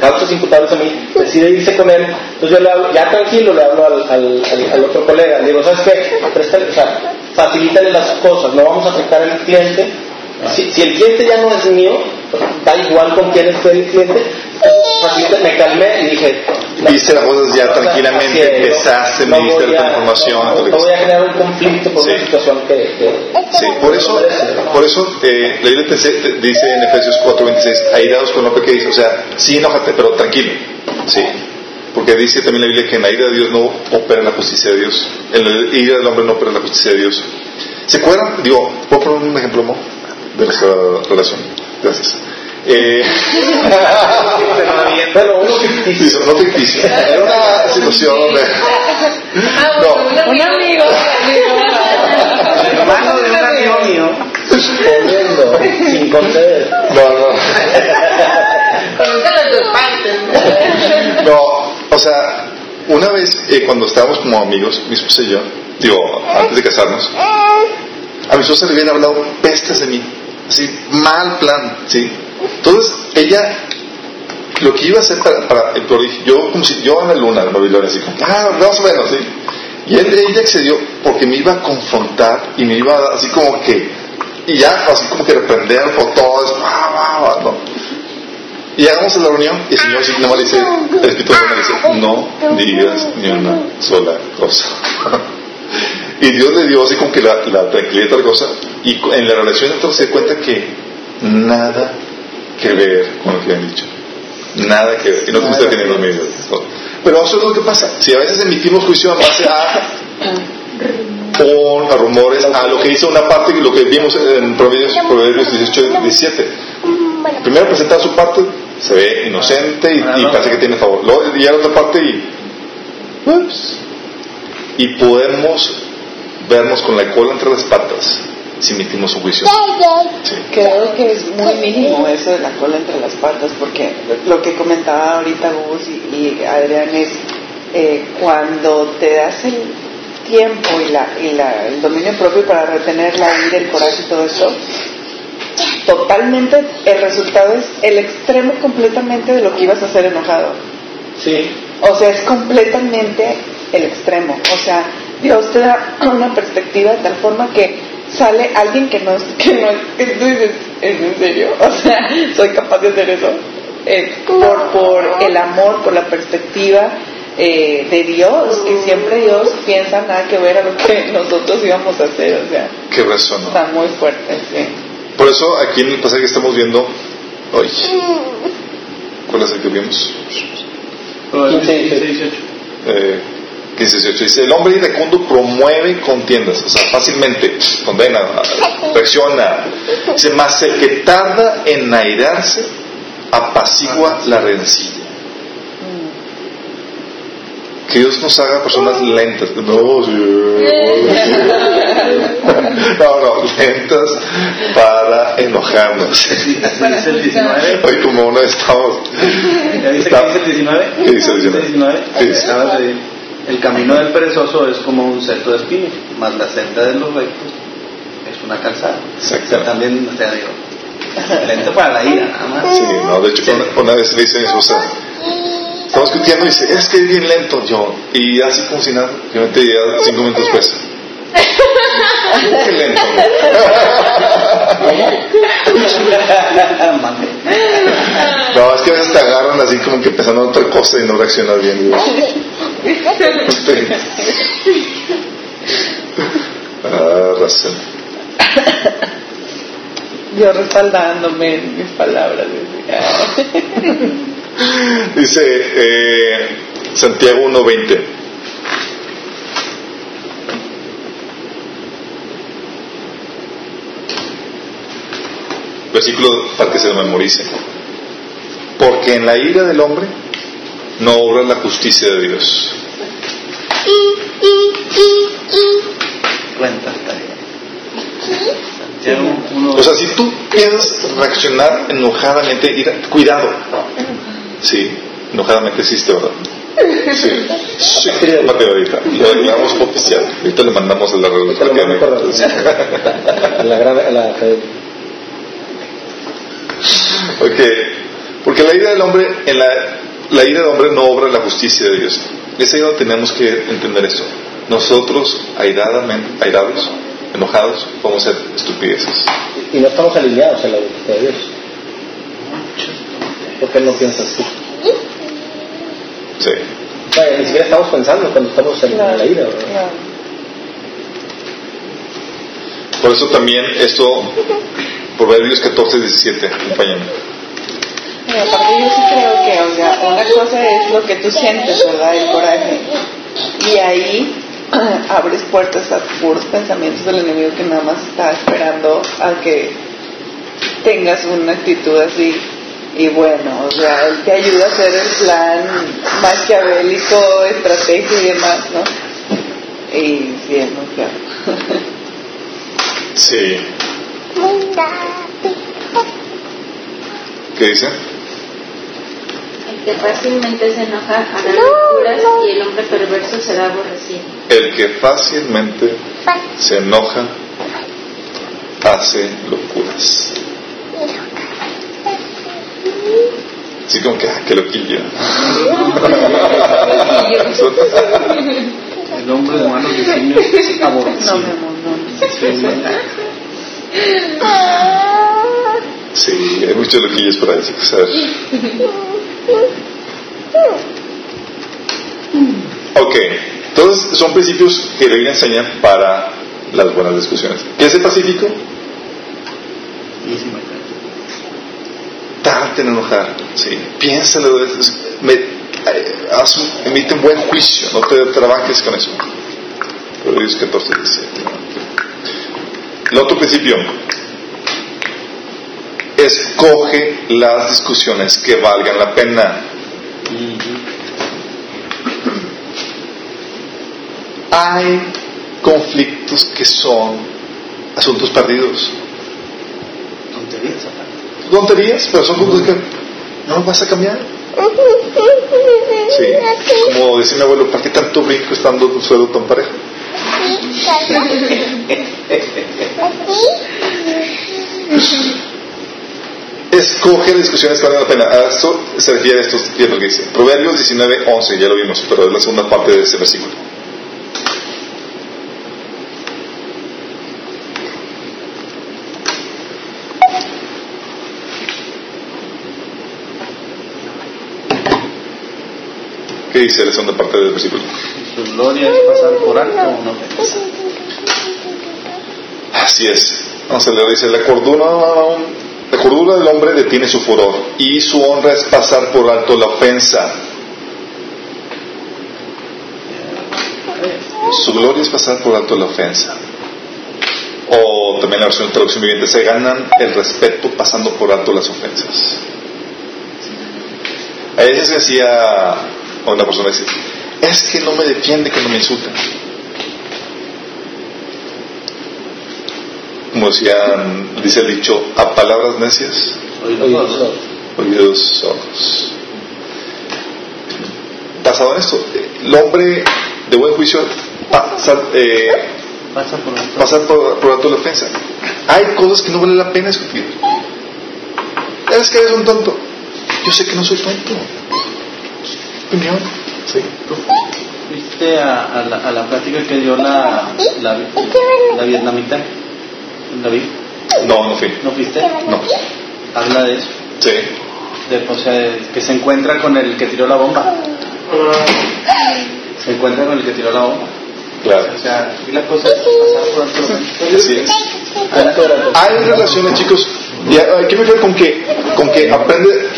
causas imputables a mí, decide irse con él. Entonces yo le hablo, ya tranquilo, le hablo al, al, otro colega. Le digo, ¿sabes qué? O sea, facilítale las cosas, no vamos a afectar al cliente. Si, si el cliente ya no es mío, da igual con quién esté el cliente, facilítale, me calmé y dije, Viste las cosas ya tranquilamente, es, empezaste, no me diste la información. No, lo no que voy a generar un conflicto por Sí. una situación que, que- Sí, por eso, por eso eh, la Biblia dice dice en Efesios 4:26, airados con no pequéis, o sea, sí enójate, pero tranquilo, sí, porque dice también la Biblia que en la ira de Dios no opera la justicia de Dios, en la ira del hombre no opera la justicia de Dios. ¿Se acuerdan? Digo, ¿puedo poner un ejemplo mo, de nuestra relación? Gracias. Eh, Bueno, uno ficticio. no ficticio, era una situación donde... Ah, No. Un amigo. Hermano de un amigo mío. Sin conceder. No, no. Comienza las dos partes. No, o sea, una vez eh, cuando estábamos como amigos, mi esposa y yo, digo, antes de casarnos, a mi esposa le habían hablado pestes de mí, así, mal plan, ¿sí? Entonces, ella, lo que iba a hacer para, para yo como si, yo en la luna de Babilonia, así como, ah, más o menos, ¿sí? Y ella accedió porque me iba a confrontar y me iba a, así como que, y ya, así como que reprender por todo, es, ah, ah, ah, no. Y llegamos a la reunión y el Señor sí, nomás dice, el Espíritu le dice, no digas ni una sola cosa. y Dios le dio así como que la, la tranquilidad y tal cosa. Y en la relación entonces se cuenta que nada que ver con lo que han dicho. Nada que ver. Y no te gusta tener los medios. Pero eso es lo que pasa. Si a veces emitimos juicio en base a a rumores, a lo que hizo una parte, lo que vimos en Proverbios, Proverbios 18 17. Primero presentar su parte, se ve inocente y, y parece que tiene favor. Luego llega la otra parte y. ups, y podemos vernos con la cola entre las patas si emitimos un juicio. Sí. Creo que es muy mínimo eso de la cola entre las patas, porque lo que comentaba ahorita Gus y, y Adrián es eh, cuando te das el tiempo y, la, y la- el dominio propio para retener la ira, el coraje y todo eso, totalmente el resultado es el extremo completamente de lo que ibas a hacer enojado. Sí. O sea, es completamente el extremo. O sea, Dios te da una perspectiva de tal forma que sale alguien que no es, que no es, que tú dices, ¿es en serio? O sea, soy capaz de hacer eso. Eh, por, por el amor, por la perspectiva eh, de Dios, que siempre Dios piensa nada que ver a lo que nosotros íbamos a hacer. O sea, Qué razón. está muy fuerte. Sí. Por eso aquí en el pasaje que estamos viendo, hoy, ¿cuál es el que vimos? 15, 18. Eh, 15, 18. Dice, el hombre iracundo promueve contiendas, o sea, fácilmente condena, reacciona. Dice, más el que tarda en airarse, apacigua la rencilla. Que Dios nos haga personas lentas. No, sí. no, no, lentas para enojarnos. Dice el 19. Hoy como una vez estamos... ¿Ya Está- qué dice el 19? ¿Qué dice el 19? ¿Qué dice? Acabas de- El camino del perezoso es como un seto de espinos, más la senda de los rectos es una calzada. O sea, Exactamente. también, o sea, digo, lento para la ira, nada más. Sí, no, de hecho, una, una vez le dice a mi esposa, estamos discutiendo y dice, es que es bien lento, yo, y así como si nada, yo me te diría cinco minutos después. ¿Cómo que lento? No, es que a veces te agarran así como que pensando en otra cosa y no reaccionas bien. Ah, razón. Yo respaldándome en mis palabras. Dice eh, Santiago 1.20. Versículo para que se lo memorice. Porque en la ira del hombre no obra la justicia de Dios. Cuenta, está bien. Santiago, uno, O sea, si tú piensas reaccionar enojadamente, cuidado. Sí, enojadamente existe, ¿verdad? Sí. Sí, Mateo, ahorita. Lo declaramos oficial. Ahorita le mandamos a la la, Ok, porque la ira del hombre, en la, la ira del hombre no obra la justicia de Dios. Es ahí donde tenemos que entender esto. Nosotros, airadamente, airados, enojados, podemos hacer estupideces. y no estamos alineados a la voluntad de Dios. ¿Por qué no piensas así? Sí. O sea, ni siquiera estamos pensando cuando estamos en la ira, ¿verdad? Claro. Por eso también esto, Proverbios 14, 17, acompáñame. Pero aparte yo sí creo que, o sea, una cosa es lo que tú sientes, ¿verdad? El coraje. Y ahí abres puertas a puros pensamientos del enemigo que nada más está esperando a que tengas una actitud así. Y bueno, o sea, él te ayuda a hacer el plan maquiavélico, estrategia y demás, ¿no? Y sí, es muy claro. Sí. ¿Qué dice? El que fácilmente se enoja hará locuras y el hombre perverso será aborrecido. El que fácilmente se enoja hace locuras. Así como que, ah, qué loquillo. el hombre de manos de simio es No, aborrecido. mi amor, no. Sí, hay muchos loquillos por ahí, ¿sabes? Ok, entonces son principios que Biblia enseña para las buenas discusiones. ¿Qué es el pacífico? Darte en enojar, sí. Piénsalo, me- eh, haz un- emite un buen juicio, no te trabajes con eso. Proverbios 14, 17. El otro principio, escoge las discusiones que valgan la pena. Hay conflictos que son asuntos perdidos. Tonterías, aparte. Tonterías, pero son cosas que no vas a cambiar. Sí. Como decía mi abuelo, ¿para qué tanto brinco estando en un suelo tan parejo? Escoge las discusiones que valen la pena. A esto se refiere a esto, fíjate lo que dice. Proverbios 19, 11, ya lo vimos, pero es la segunda parte de ese versículo. ¿Qué dice la segunda parte del versículo? Su gloria es pasar por alto una ofensa. Así es. Vamos a leer, dice, la cordura, la cordura del hombre detiene su furor y su honra es pasar por alto la ofensa. Su gloria es pasar por alto la ofensa. O también la versión traducción viviente, se ganan el respeto pasando por alto las ofensas. A veces decía a una persona, dice, es que no me defiende cuando me insultan. Como decían, dice el dicho, a palabras necias, Oídos sordos. Basado en esto, el hombre de buen juicio pasa, eh, Pasa por pasar por, por alto la ofensa. Hay cosas que no vale la pena discutir. Es que eres un tonto. Yo sé que no soy tonto. Opinión. Sí. ¿Viste a, a la, a la plática que dio la, la, la vietnamita? David, No, no fui. ¿no fuiste? No. Habla de eso. Sí. De, o sea, de que se encuentra con el que tiró la bomba. Se encuentra con el que tiró la bomba. Claro. O sea, aquí la cosa es por alto la ofensa. Así es. Adelante, adelante. Hay relaciones, chicos. Y hay que me refiero con que, con que aprende.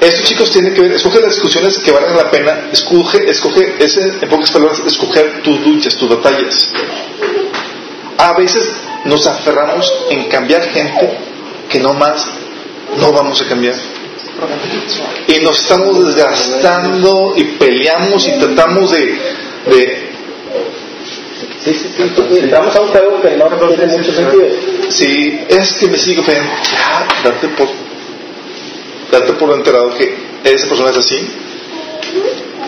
Estos chicos tienen que ver, escoge las discusiones que valen la pena, escoge, escoge, ese, en pocas palabras, escoger tus luchas, tus batallas. A veces nos aferramos en cambiar gente que no más no vamos a cambiar. Y nos estamos desgastando y peleamos y tratamos de, de Sí, sí, sí. Entramos a un juego que no tiene mucho sentido. si es que me ofendiendo, ya, date por, date por enterado que esa persona es así.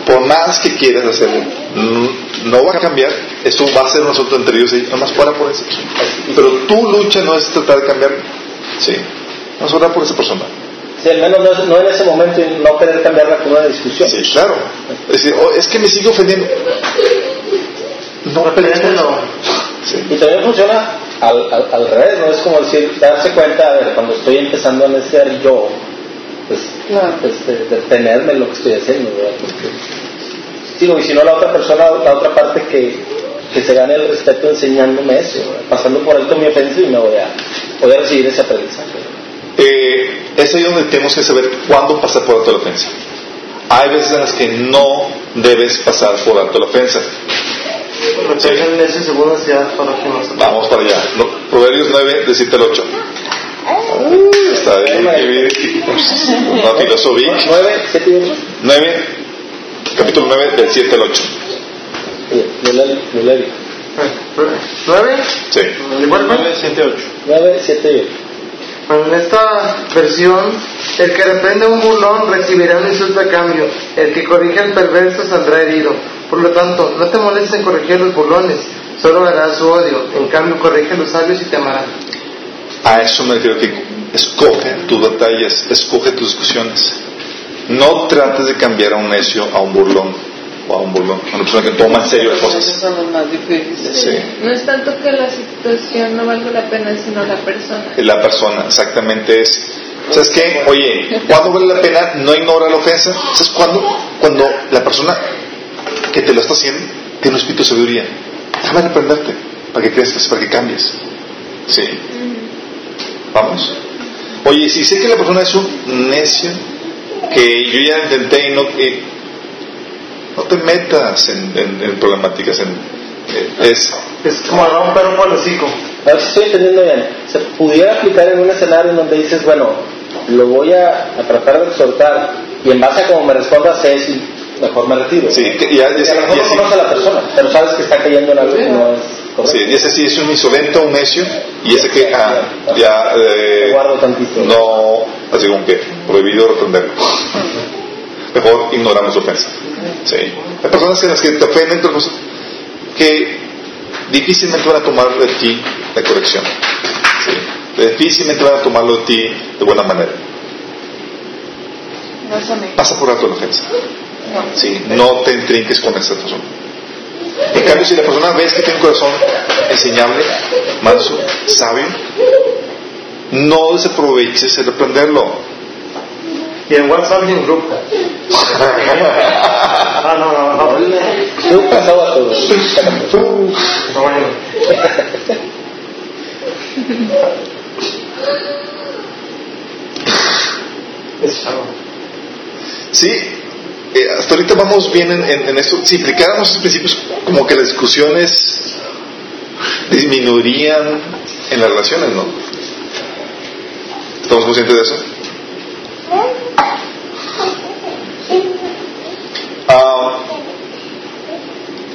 Por más que quieras hacerlo, no, no va a cambiar. Esto va a ser un asunto entre ellos y nada más fuera por persona. Pero tu lucha no es tratar de cambiar. Sí, vamos a orar por esa persona. Sí, al menos no, no en ese momento y no querer cambiarla con una discusión. Sí, claro. Es, decir, oh, es que me sigue ofendiendo. No pelees por eso. Sí. Y también funciona al, al, al revés, ¿no? Es como decir, darse cuenta, a ver, cuando estoy empezando a necear yo, pues, Claro. pues de, de detenerme en lo que estoy haciendo, ¿verdad? Porque, digo, y si no la otra persona, la otra parte que, que se gane el respeto enseñándome eso, ¿verdad? pasando por alto mi ofensa y me voy a, voy a recibir ese aprendizaje. Eh, es ahí donde tenemos que saber cuándo pasar por alto la ofensa. Hay veces en las que no debes pasar por alto la ofensa. Recuerden ese segundo para que nos Vamos para allá. No, Proverbios 9, de 7 al 8. Está ahí, una filosofía. 9, 7 y 8. 9, capítulo 9, del 7 al 8. Nueve, ¿Nueve? Sí. ¿De cuál fue? 9, 7 y 8. Bueno, en esta versión, el que reprende a un burlón recibirá un insulto a cambio, el que corrige al perverso saldrá herido. Por lo tanto, no te molestes en corregir a los burlones, solo harás su odio. En cambio, corrige a los sabios y te amarán. A eso me refiero que escoge tus batallas, escoge tus discusiones. No trates de cambiar a un necio, a un burlón o a un burlón, a una persona que toma en serio las cosas. son los más difíciles. Sí. No es tanto que la situación no valga la pena, sino la persona. La persona, exactamente es. ¿Sabes qué? Oye, ¿cuándo vale la pena no ignorar la ofensa? ¿Sabes cuándo? Cuando la persona que te lo está haciendo tiene un espíritu de sabiduría. Déjame reprenderte para que crezcas, para que cambies. Sí. Vamos. Oye, si sé que la persona es un necio, que yo ya intenté y no, y no te metas en, en- en problemáticas. En, eh, es, Es como agarrar un perro por el hocico. A ver si estoy entendiendo bien. Se pudiera aplicar en un escenario en donde dices, bueno, lo voy a, a tratar de exhortar y en base a cómo me responda sé si mejor me retiro. sí, que ya, no conoce a la persona, pero sabes que está cayendo en algo que no es. Sí, y ese sí es un insolente, un necio, y ese que ah, ya eh, no, así como que prohibido reprenderlo. Mejor ignoramos su ofensa. Sí. Hay personas que las que te ofenden, cosas, que difícilmente van a tomar de ti la corrección. Sí. Difícilmente van a tomarlo de ti de buena manera. Pasa por alto la ofensa. No. Sí, no te intrinques con esa persona. En cambio, si la persona ves que tiene un corazón enseñable, manso, sabio, no desaproveches el reprenderlo. Y en WhatsApp y en grupo. Ah, no, no, no. Yo he pasado a todos. No, bueno. Es chavo. Sí, eh, hasta ahorita vamos bien en, en, eso. Si aplicáramos estos principios, como que las discusiones disminuirían en las relaciones, ¿no? ¿Estamos conscientes de eso? Ah,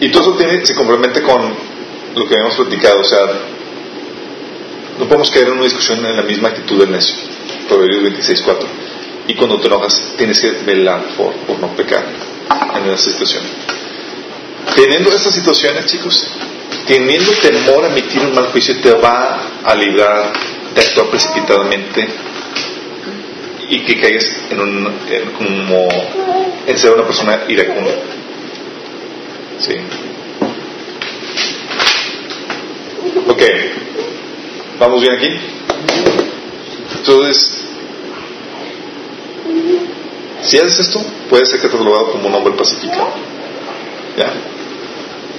y todo eso tiene, se complementa con lo que habíamos platicado, o sea, no podemos caer en una discusión en la misma actitud del necio. Proverbios 26.4. Y cuando te enojas, tienes que velar por, por no pecar en esa situación. Teniendo estas situaciones, chicos, teniendo temor a emitir un mal juicio, te va a librar de actuar precipitadamente y que caigas en un, en, como, en ser una persona iracunda. Sí. Ok. ¿Vamos bien aquí? Entonces, si haces esto, puedes ser catalogado como un hombre pacífico. ¿Ya?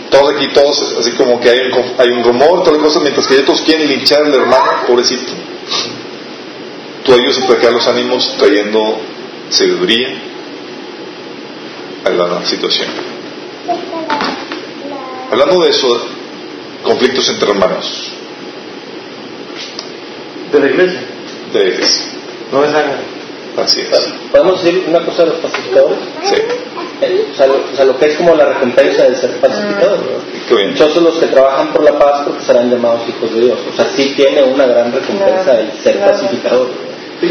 Todos aquí, todos, así como que hay un, hay un rumor, tal cosa, mientras que otros quieren linchar al hermano, pobrecito. Tú ayudas a los ánimos trayendo sabiduría a la situación. Hablando de eso, conflictos entre hermanos. De la iglesia. De, No es. Así es. ¿Podemos decir una cosa de los pacificadores? Sí. Eh, o, sea, lo, o sea, lo que es como la recompensa de ser pacificador. ¿no? Dichosos los que trabajan por la paz porque serán llamados hijos de Dios. O sea, sí tiene una gran recompensa Claro, el ser claro. pacificador.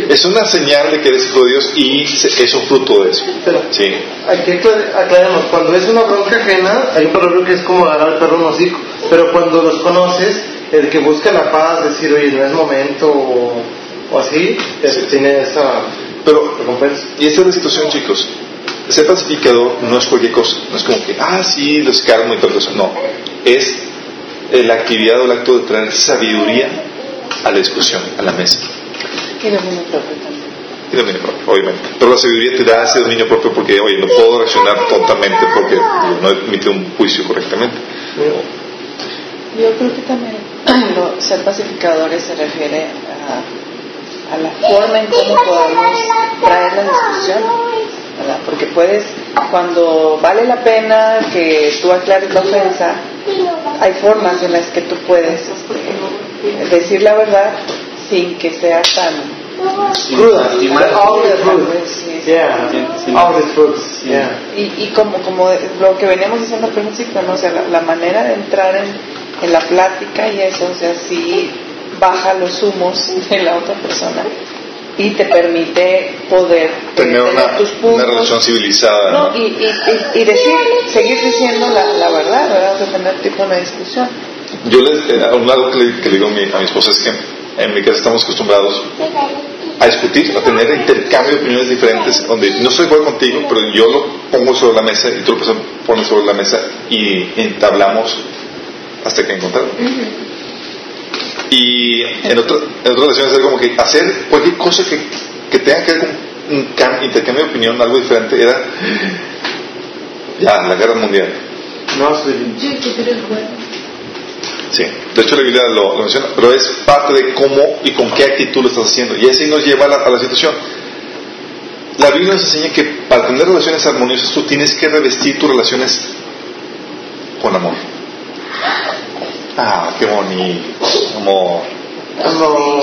Es una señal de que eres hijo de Dios y es un fruto de eso. Pero Sí. aquí aclar- aclaremos, cuando es una bronca ajena, hay un proverbio que es como agarrar al perro un hocico. Pero cuando los conoces, el que busca la paz, decir, oye, no es momento o, o así, es- tiene esa Pero, y esta es la situación, chicos. Ser pacificador no es cualquier cosa. No es como que, ah, sí, los calmo y todo eso. No. Es la actividad o el acto de traer sabiduría a la discusión, a la mesa. Y dominio propio también. Y dominio propio, obviamente. Pero la sabiduría te da ese dominio propio porque, oye, no puedo reaccionar tontamente porque no emite un juicio correctamente. Yo creo que también lo- ser pacificadores se refiere a, a la forma en cómo podamos traer la discusión, ¿verdad? Porque puedes, cuando vale la pena que tú aclares la ofensa, hay formas en las que tú puedes este, decir la verdad sin que sea tan Cruda. Y, y como, como lo que veníamos diciendo al principio, ¿no? O sea, la, la manera de entrar en, en la plática y eso, o sea, sí baja los humos de la otra persona y te permite poder eh, Tener una, tus una relación civilizada. No, ¿no? y, y, y, y decir, seguir diciendo la, la verdad, ¿verdad? O sea, tener tipo una discusión. Yo les, eh, un lado que le, que le digo a mi, a mi esposa es que en mi casa estamos acostumbrados a discutir, a tener intercambio de opiniones diferentes, donde no estoy de acuerdo contigo, pero yo lo pongo sobre la mesa y tú lo poner sobre la mesa y entablamos hasta que encontramos. Y en, otra, en otras relaciones es como que hacer cualquier cosa que, que tenga que ver con un cam- intercambio de opinión, algo diferente, era ya la guerra mundial. No. Sí, de hecho la Biblia lo, lo menciona, pero es parte de cómo y con qué actitud lo estás haciendo. Y así nos lleva a la, a la situación. La Biblia nos enseña que para tener relaciones armoniosas tú tienes que revestir tus relaciones con amor. Ah, qué bonito, amor. Amor.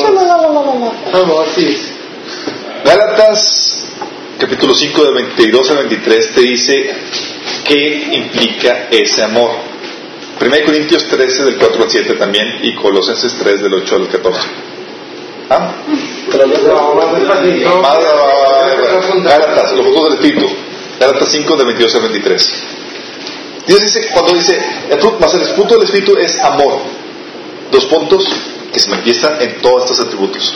Gálatas capítulo 5 del 22 al 23 te dice qué implica ese amor. 1 Corintios 13 del 4 al 7 también y Colosenses 3 del 8 al 14. ¿Ah? Ah, Gálatas, los frutos del Espíritu. Gálatas 5 del 22 al 23. Dios dice, cuando dice, el fruto, más el fruto del Espíritu es amor. Dos puntos que se manifiestan en todos estos atributos.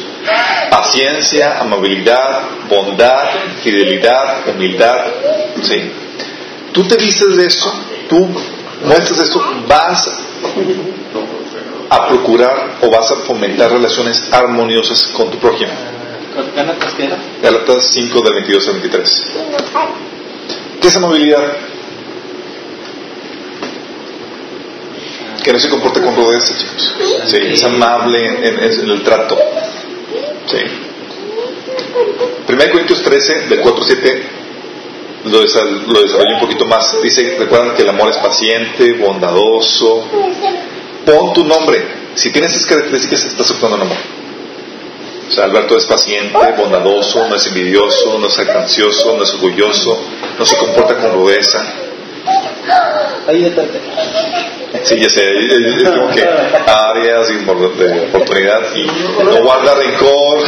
Paciencia, amabilidad, bondad, fidelidad, humildad. ¿sí? Tú te dices de eso, tú muestras esto, vas a procurar o vas a fomentar relaciones armoniosas con tu prójimo. Gálatas 5 del 22 al 23. ¿Qué es amabilidad? Que no se comporte con rudeza, chicos. Sí, es amable en, el trato. Sí. 1 Corintios 13, del 4 al 7, lo, desa- lo desarrolla un poquito más. Dice, recuerdan que el amor es paciente, bondadoso. Pon tu nombre. Si tienes esas características, estás actuando en amor. O sea, Alberto es paciente, bondadoso, no es envidioso, no es ansioso, no es orgulloso, no se comporta con rudeza. Ahí detente. Sí, ya sé, es como que áreas de oportunidad y no guarda rencor,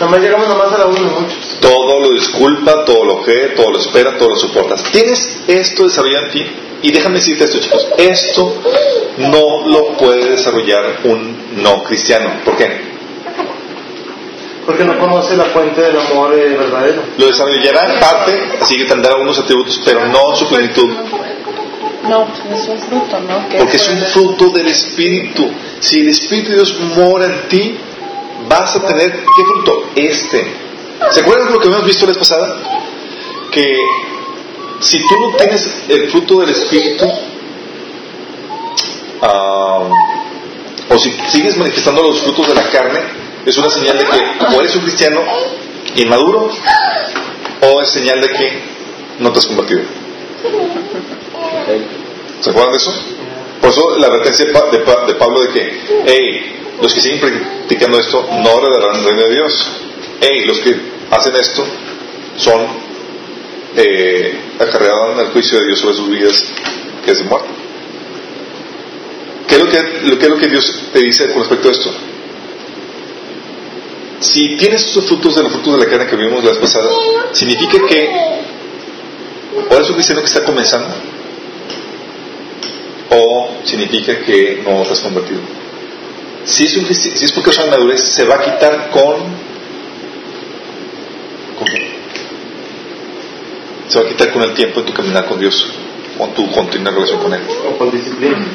Nomás llegamos nomás a la uno, muchos. todo lo disculpa, todo lo cree, todo lo espera, todo lo soporta. Tienes esto desarrollado en ti y déjame decirte esto, chicos, esto no lo puede desarrollar un no cristiano. ¿Por qué? Porque no conoce la fuente del amor eh, verdadero. Lo desarrollará en parte, así que tendrá algunos atributos, pero no en su plenitud. No, es un fruto, ¿no? Que Porque es un fruto del Espíritu. Si el Espíritu de Dios mora en ti, vas a tener, ¿qué fruto? Este. ¿Se acuerdan de lo que habíamos visto la vez pasada? Que si tú no tienes el fruto del Espíritu, ah, o si sigues manifestando los frutos de la carne, es una señal de que o eres un cristiano inmaduro, o es señal de que no te has convertido. ¿Se acuerdan de eso? Por eso la advertencia de, Pa- de Pa- de Pablo de que, hey, los que siguen practicando esto no heredarán el reino de Dios. Hey, los que hacen esto son eh, acarreados al juicio de Dios sobre sus vidas, que es de muerte. ¿Qué es lo que, es lo que Dios te dice con respecto a esto? Si tienes estos frutos de los frutos de la carne que vimos la vez pasada, significa que o es un cristiano que está comenzando, o significa que no estás convertido. Si es, un, si es madurez, se va a quitar con. ¿Con qué? Se va a quitar con el tiempo en tu caminar con Dios, con tu continua relación con Él. O con disciplina.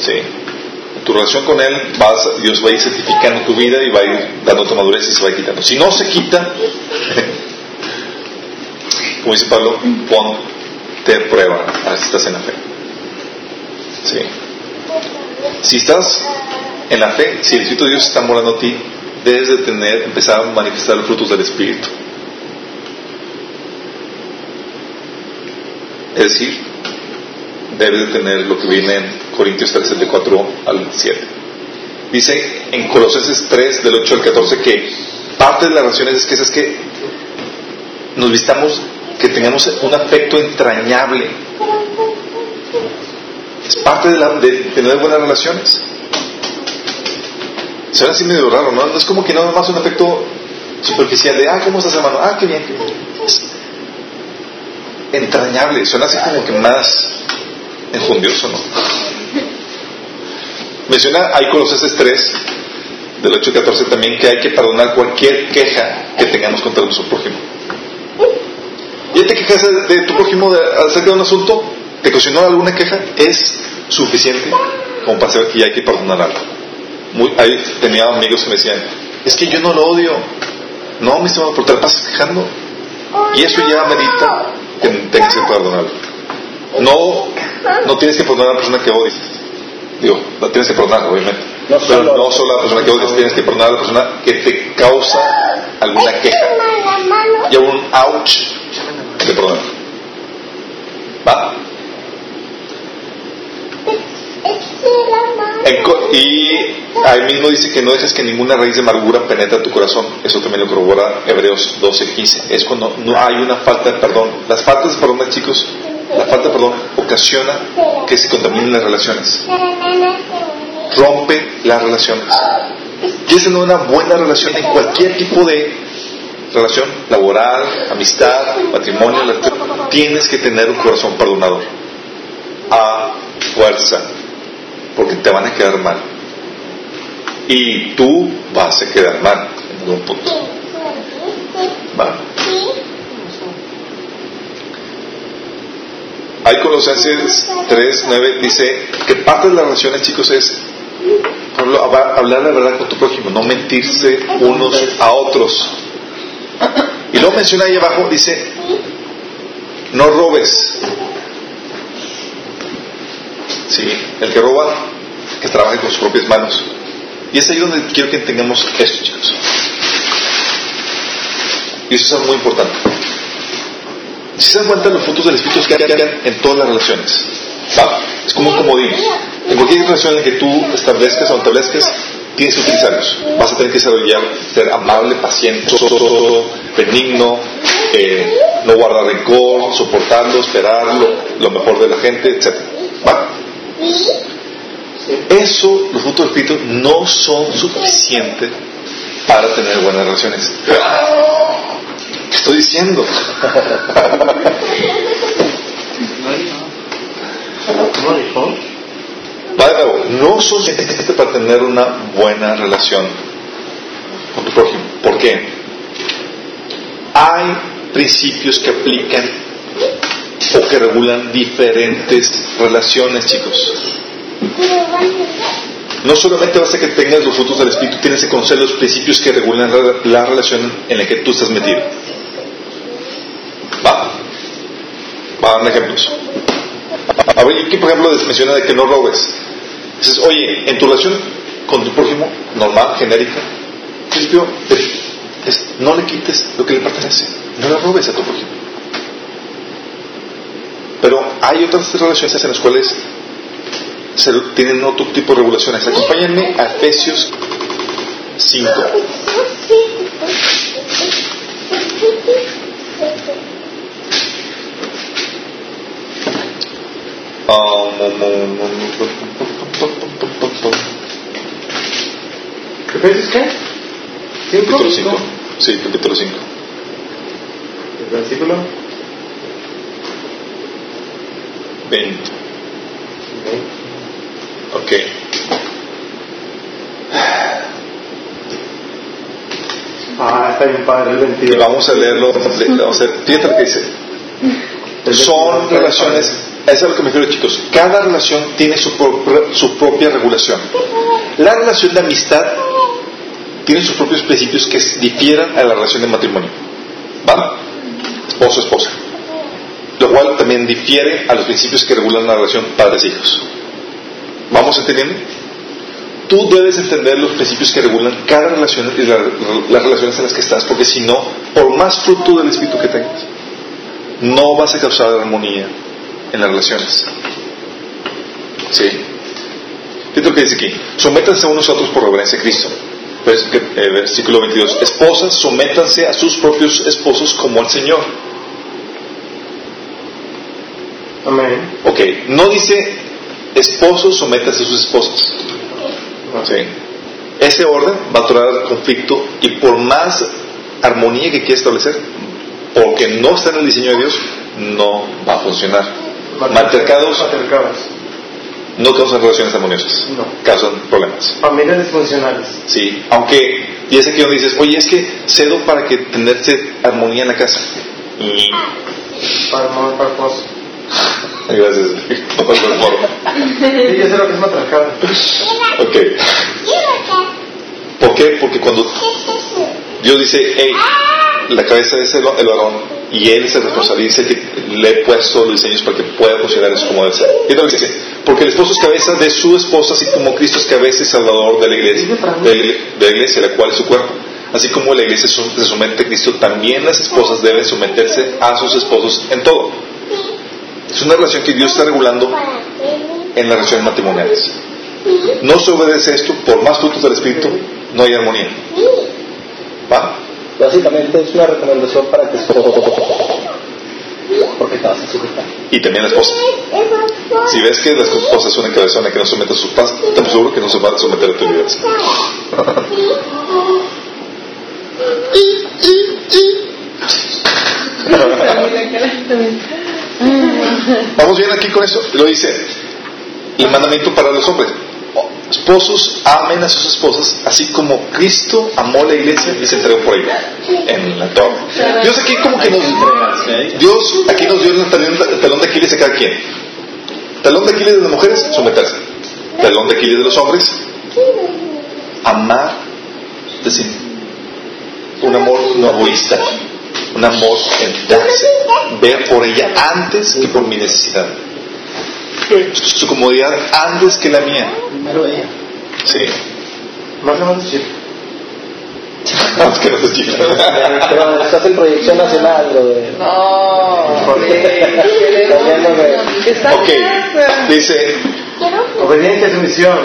Sí. Tu relación con Él, vas, Dios va a ir certificando tu vida y va a ir dando tu madurez y se va a ir quitando. Si no se quita, como dice Pablo, ponte prueba a si estás en la fe. Sí. Si estás en la fe, si el Espíritu de Dios está morando a ti, debes de tener, empezar a manifestar los frutos del Espíritu. Es decir, debes de tener lo que viene en Corintios 13, de 4 al 7. Dice en Colosenses 3, del 8 al 14, que parte de las relaciones es que es que nos vistamos, que tengamos un afecto entrañable. Es parte de, la, de tener buenas relaciones. Suena así medio raro, ¿no? Es como que nada más un afecto superficial de, ah, ¿cómo estás, hermano? Ah, qué bien, qué bien. Entrañable, suena así como que más enjundioso, ¿no? Menciona ahí Colosenses 3, del 8 al 14 también, que hay que perdonar cualquier queja que tengamos contra nuestro prójimo. Y te quejas de, tu prójimo de, acerca de un asunto, te ocasionó alguna queja, es suficiente como para saber que ya hay que perdonar algo. Muy, ahí tenía amigos que me decían, es que yo no lo odio. No, mi estimado, porque te la pasas quejando. Y eso ya merita que tengas que perdonarlo. No, no tienes que perdonar a la persona que odias. Digo, la tienes que perdonar, obviamente. No Pero solo- no solo a la persona que odias, tienes que perdonar a la persona que te causa alguna queja. Y a un ouch de perdonar. ¿Va? Y ahí mismo dice que no dejes que ninguna raíz de amargura penetre tu corazón. Eso también lo corrobora Hebreos 12:15. Es cuando no hay una falta de perdón. Las faltas de perdón, chicos, la falta de perdón ocasiona que se contaminen las relaciones. Rompe las relaciones. Quieres tener una buena relación en cualquier tipo de relación laboral, amistad, matrimonio, tienes que tener un corazón perdonador. A fuerza porque te van a quedar mal. Y tú vas a quedar mal en algún punto. Va. Hay Colosenses 3, 9, dice que parte de las relaciones, chicos, es hablar la verdad con tu prójimo, no mentirse unos a otros. Y luego menciona ahí abajo, dice, no robes. Sí, el que roba, que trabaje con sus propias manos. Y es ahí donde quiero que tengamos esto, chicos. Y eso es muy importante. Si se dan cuenta, los frutos del Espíritu que quedan en todas las relaciones. Va, es como un comodín. En cualquier relación en que tú establezcas o establezcas, tienes que utilizarlos. Vas a tener que desarrollar, ser amable, paciente, benigno, eh, no guardar rencor, soportarlo, esperar lo, lo mejor de la gente, etc. ¿Va? Eso, los frutos del Espíritu, no son suficientes para tener buenas relaciones. ¿Qué estoy diciendo? Va de nuevo, no son suficientes para tener una buena relación con tu prójimo. ¿Por qué? Hay principios que aplican o que regulan diferentes relaciones, chicos. No solamente basta que tengas los frutos del Espíritu, tienes que conocer los principios que regulan la, la relación en la que tú estás metido. Va. Va dar ejemplos. Aquí por ejemplo les menciona de que no robes. Dices, oye, en tu relación con tu prójimo, normal, genérica, principio, es, no le quites lo que le pertenece. No le robes a tu prójimo. Pero hay otras relaciones en las cuales se tienen otro tipo de regulaciones. Acompáñenme a Efesios 5. ¿Efesios qué? ¿Cinco? Capítulo 5. Sí, capítulo 5. El versículo 20. Ok. Ah, está bien padre el Y 22. vamos a leerlo. Vamos a ver. Fíjate lo que dice. Son relaciones. Eso es lo que me refiero, chicos. Cada relación tiene su, su propia regulación. La relación de amistad tiene sus propios principios que difieran a la relación de matrimonio. ¿Va? Esposo-esposa. Lo cual también difiere a los principios que regulan la relación padres-hijos. ¿Vamos entendiendo? Tú debes entender los principios que regulan cada relación y la- las relaciones en las que estás, porque si no, por más fruto del espíritu que tengas, no vas a causar armonía en las relaciones. ¿Sí? Fíjate lo que dice aquí. Sométanse unos a otros por reverencia a Cristo. Pues, eh, versículo 22. Esposas, sométanse a sus propios esposos como al Señor. Amén. Ok, no dice esposos, sométanse a sus esposas. Sí. Ese orden va a traer conflicto y por más armonía que quiera establecer, porque no está en el diseño de Dios, no va a funcionar. Maltercados Matriarcados. no causan relaciones armoniosas, No. causan problemas. Familias disfuncionales. Sí, aunque, y es aquí donde dices, oye, es que cedo para que tenerse armonía en la casa. Y, Para mamá, para esposo. gracias, por el foro. Sí, yo sé lo que es matriarcado. Ok, ¿por qué? Porque cuando Dios dice, hey, la cabeza es el, el varón y él responsable, dice que le he puesto los diseños para que pueda funcionar eso como debe ser. Y que dice, porque el esposo es cabeza de su esposa, así como Cristo es cabeza y salvador de la iglesia, de, la- iglesia, la cual es su cuerpo. Así como la iglesia se somete a Cristo, también las esposas deben someterse a sus esposos en todo. Es una relación que Dios está regulando en las relaciones matrimoniales. No se obedece esto, por más frutos del Espíritu, no hay armonía. ¿Va? Básicamente es una recomendación para que porque te vas a sujetar. Y también la esposa. Si ves que la esposa es una cabezona que no somete a sus padres, te seguro que no se va a someter a tu liderazgo. Vamos bien aquí con eso. Lo dice. Y mandamiento para los hombres. Esposos amen a sus esposas, así como Cristo amó la iglesia y se entregó por ella en la torre. Dios aquí como que nos Dios aquí nos dio el talón, el talón de Aquiles a cada quien. Talón de Aquiles de las mujeres, someterse. Talón de Aquiles de los hombres, amar, decir, un amor no egoísta, un amor en darse, ver por ella antes que por mi necesidad. Su comodidad antes que la mía. Primero ella. Sí. Más o menos sí. Antes que no se chica. Pero estás en proyección nacional, bro. de- No, de- Está Ok, dice, Obediencia y sumisión.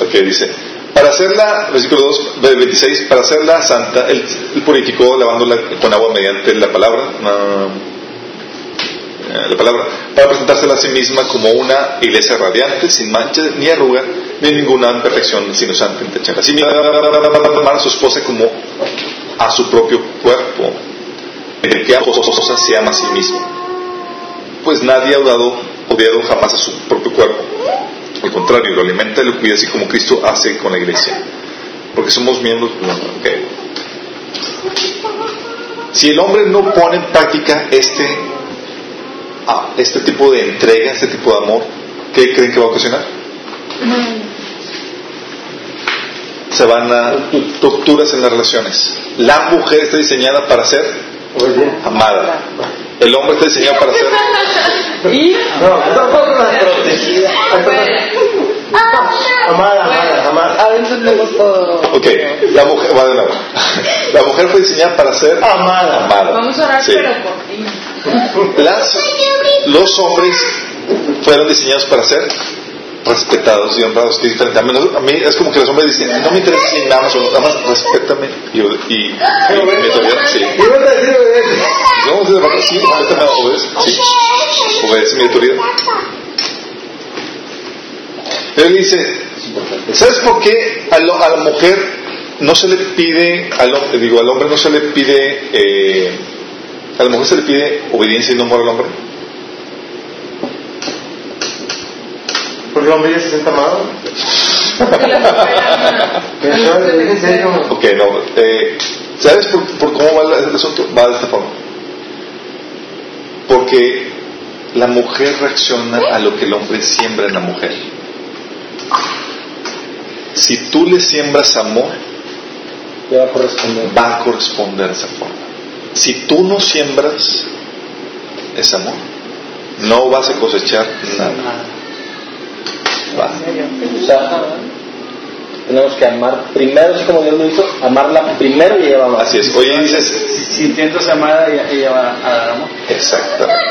ok, dice, para hacerla, versículo 2, de 26, para hacerla santa, él, purificó lavándola con agua mediante la palabra, ah, eh, la palabra, para presentársela a sí misma como una iglesia radiante, sin mancha ni arruga, ni ninguna imperfección, sino santa y intachable. Así mismo, amar a su esposa como a su propio cuerpo. El que esposa se ama a sí mismo. Pues nadie ha odiado, odiado jamás a su propio cuerpo. Al contrario, lo alimenta y lo cuida así como Cristo hace con la iglesia. Porque somos miembros. no, ok. Si el hombre no pone en práctica este, ah, este tipo de entrega, este tipo de amor, ¿qué creen que va a ocasionar? Se van a rupturas en las relaciones. La mujer está diseñada para ser amada. El hombre está diseñado para ser No, tampoco la protegida. Amada, amada, amada. Ahora entendemos todo. Ok, la mujer, va de nuevo. La mujer fue diseñada para ser Amada. amada. Vamos a orar, Sí. pero por ti. Las, los hombres fueron diseñados para ser respetados y honrados, que es diferente. A mí, a mí es como que los hombres dicen, no me interesa si me amas o no, nada más respétame y, y, y, mi autoridad, sí. No, de verdad, sí, respétame, obedece, sí. Obedece mi autoridad. Él dice, ¿sabes por qué a, lo- a la mujer no se le pide, al, digo, al hombre no se le pide, eh, a la mujer se le pide obediencia y no amor al hombre? Porque el hombre ya se sienta amado. En serio. Ok, no. Eh, ¿Sabes por, por cómo va el, el asunto? Va de esta forma. Porque la mujer reacciona a lo que el hombre siembra en la mujer. Si tú le siembras amor, va a corresponder. va a corresponder de esa forma. Si tú no siembras ese amor, no vas a cosechar nada. Va. O sea, tenemos que amar primero, así como Dios lo hizo, amarla primero y ella va a amar. Así es. Oye, dices, Si sintiéndose amada, ella, ella va a dar amor. Exactamente.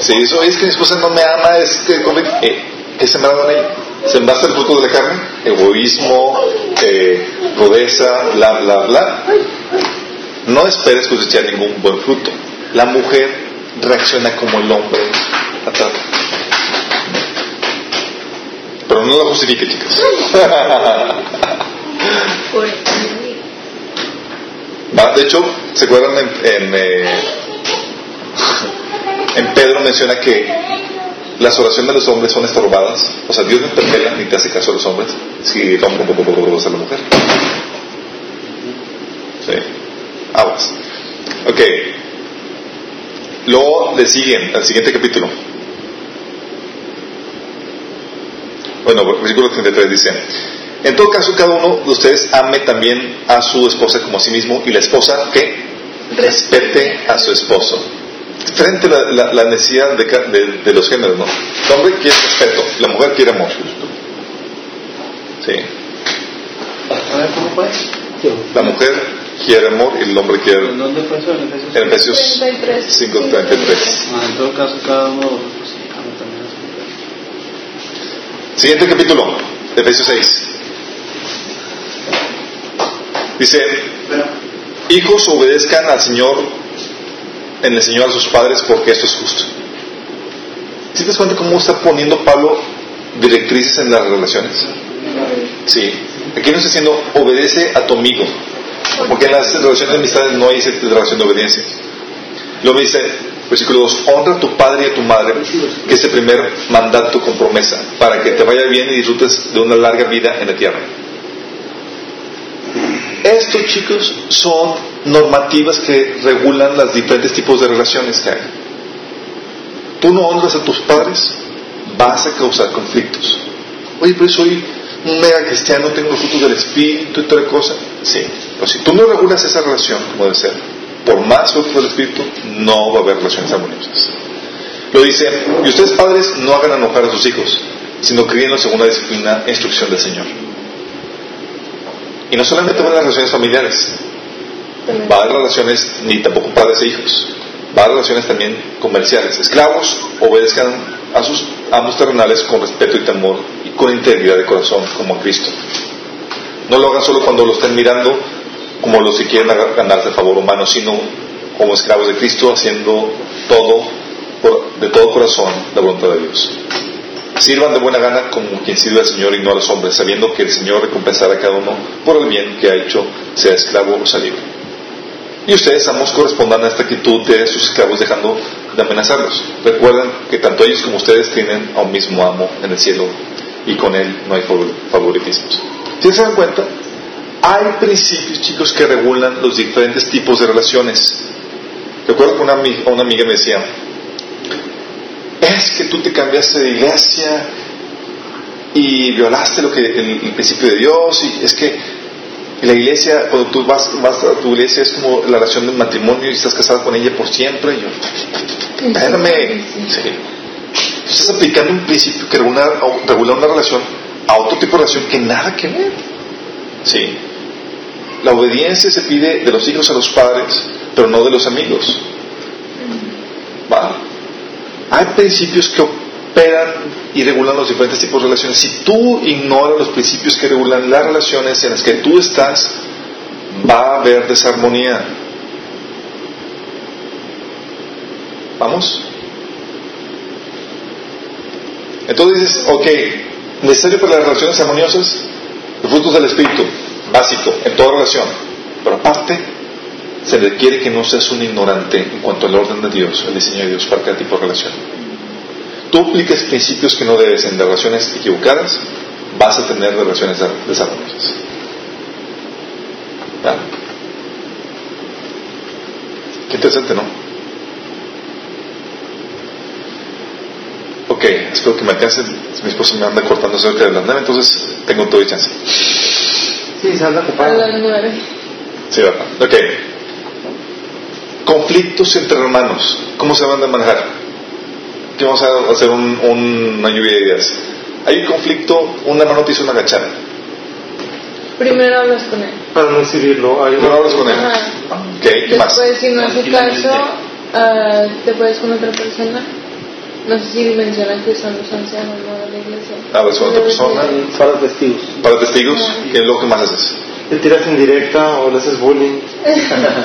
Si eso es que mi esposa no me ama, es que eh, ¿qué sembraron en ella? Sembraste el fruto de la carne, egoísmo, eh, rudeza, bla, bla, bla. No esperes cosechar ningún buen fruto. La mujer reacciona como el hombre la trata. Pero no lo justifique, chicas. De hecho, ¿se acuerdan en, en, eh, en Pedro menciona que las oraciones de los hombres son estorbadas? O sea, Dios no te pela ni te hace caso a los hombres si el hombre a la mujer. Sí. Aguas. Ok. Luego le siguen al siguiente capítulo. Bueno, versículo 33 dice, en todo caso cada uno de ustedes ame también a su esposa como a sí mismo y la esposa que respete a su esposo. Frente a la, la- la necesidad de, de- de los géneros, ¿no? El hombre quiere respeto, la mujer quiere amor. Sí. A ver, ¿cómo fue? La mujer quiere amor y el hombre quiere... ¿En dónde fue eso? ¿En Efesios? En Efesios 33. 5.33. Ah, en todo caso, cada uno. Siguiente capítulo, Efesios 6. Dice, hijos obedezcan al Señor, en el Señor a sus padres, porque esto es justo. ¿Sí te das cuenta cómo está poniendo Pablo directrices en las relaciones? Sí. Aquí no está diciendo, obedece a tu amigo. Porque en las relaciones de amistades no hay relación de obediencia. Luego dice, versículo 2, honra a tu padre y a tu madre, que es el primer mandato con promesa, para que te vaya bien y disfrutes de una larga vida en la tierra. Estos chicos son normativas que regulan los diferentes tipos de relaciones que hay. Tú no honras a tus padres, vas a causar conflictos. Oye, pero soy un mega cristiano, tengo los frutos del Espíritu y toda cosa. Sí, pero si tú no regulas esa relación como debe ser, por más frutos del Espíritu, no va a haber relaciones armoniosas. Lo dice, y ustedes padres no hagan enojar a sus hijos, sino críenlos según la disciplina e instrucción del Señor. Y no solamente van las relaciones familiares, va a relaciones ni tampoco padres e hijos, va a relaciones también comerciales. Esclavos obedezcan a sus amos terrenales con respeto y temor con integridad de corazón como Cristo. No lo hagan solo cuando lo estén mirando como los que quieren ganarse el favor humano, sino como esclavos de Cristo haciendo todo de todo corazón la voluntad de Dios. Sirvan de buena gana como quien sirve al Señor y no a los hombres, sabiendo que el Señor recompensará a cada uno por el bien que ha hecho, sea esclavo o sea libre. Y ustedes, amos, correspondan a esta actitud de sus esclavos dejando de amenazarlos. Recuerden que tanto ellos como ustedes tienen a un mismo amo en el cielo y con él no hay favor- favoritismos. ¿Sí se dan cuenta? Hay principios, chicos, que regulan los diferentes tipos de relaciones. Recuerdo que una, una amiga me decía, es que tú te cambiaste de iglesia y violaste lo que el, el principio de Dios y es que la iglesia cuando tú vas, vas a tu iglesia es como la relación del matrimonio y estás casado con ella por siempre y yo espérame sí. Estás aplicando un principio que regula, regula una relación a otro tipo de relación que nada que ver sí la obediencia se pide de los hijos a los padres pero no de los amigos hay principios que operan y regulan los diferentes tipos de relaciones. Si tú ignoras los principios que regulan las relaciones en las que tú estás, va a haber desarmonía. ¿Vamos? Entonces dices, ok, necesario para las relaciones armoniosas, los frutos del Espíritu, básico, en toda relación. Pero aparte, se requiere que no seas un ignorante en cuanto al orden de Dios, el diseño de Dios para cada tipo de relación. Tú apliques principios que no debes en relaciones equivocadas, vas a tener relaciones desarmoniosas. Qué interesante, ¿no? Ok, espero que me alcance. Mi esposo me anda cortando cerca de las nueve, entonces tengo todo el chance. Sí, se anda A ocupado. las nueve. Sí, ¿verdad? Ok. Conflictos entre hermanos. ¿Cómo se van a manejar? Aquí vamos a hacer un, un- una lluvia de ideas. Hay un conflicto, un hermano te hizo una gachada. Primero hablas con él. Para no exhibirlo, hay No hablas con él. Ajá. Ok, ¿qué más? Después, si no hace caso, ah, te puedes con otra persona. No sé si mencionan que son los ancianos ¿no? de la iglesia. Hablas con otra persona. Para testigos. Para testigos, ¿qué es lo que más haces? Te tiras en directa o le haces bullying.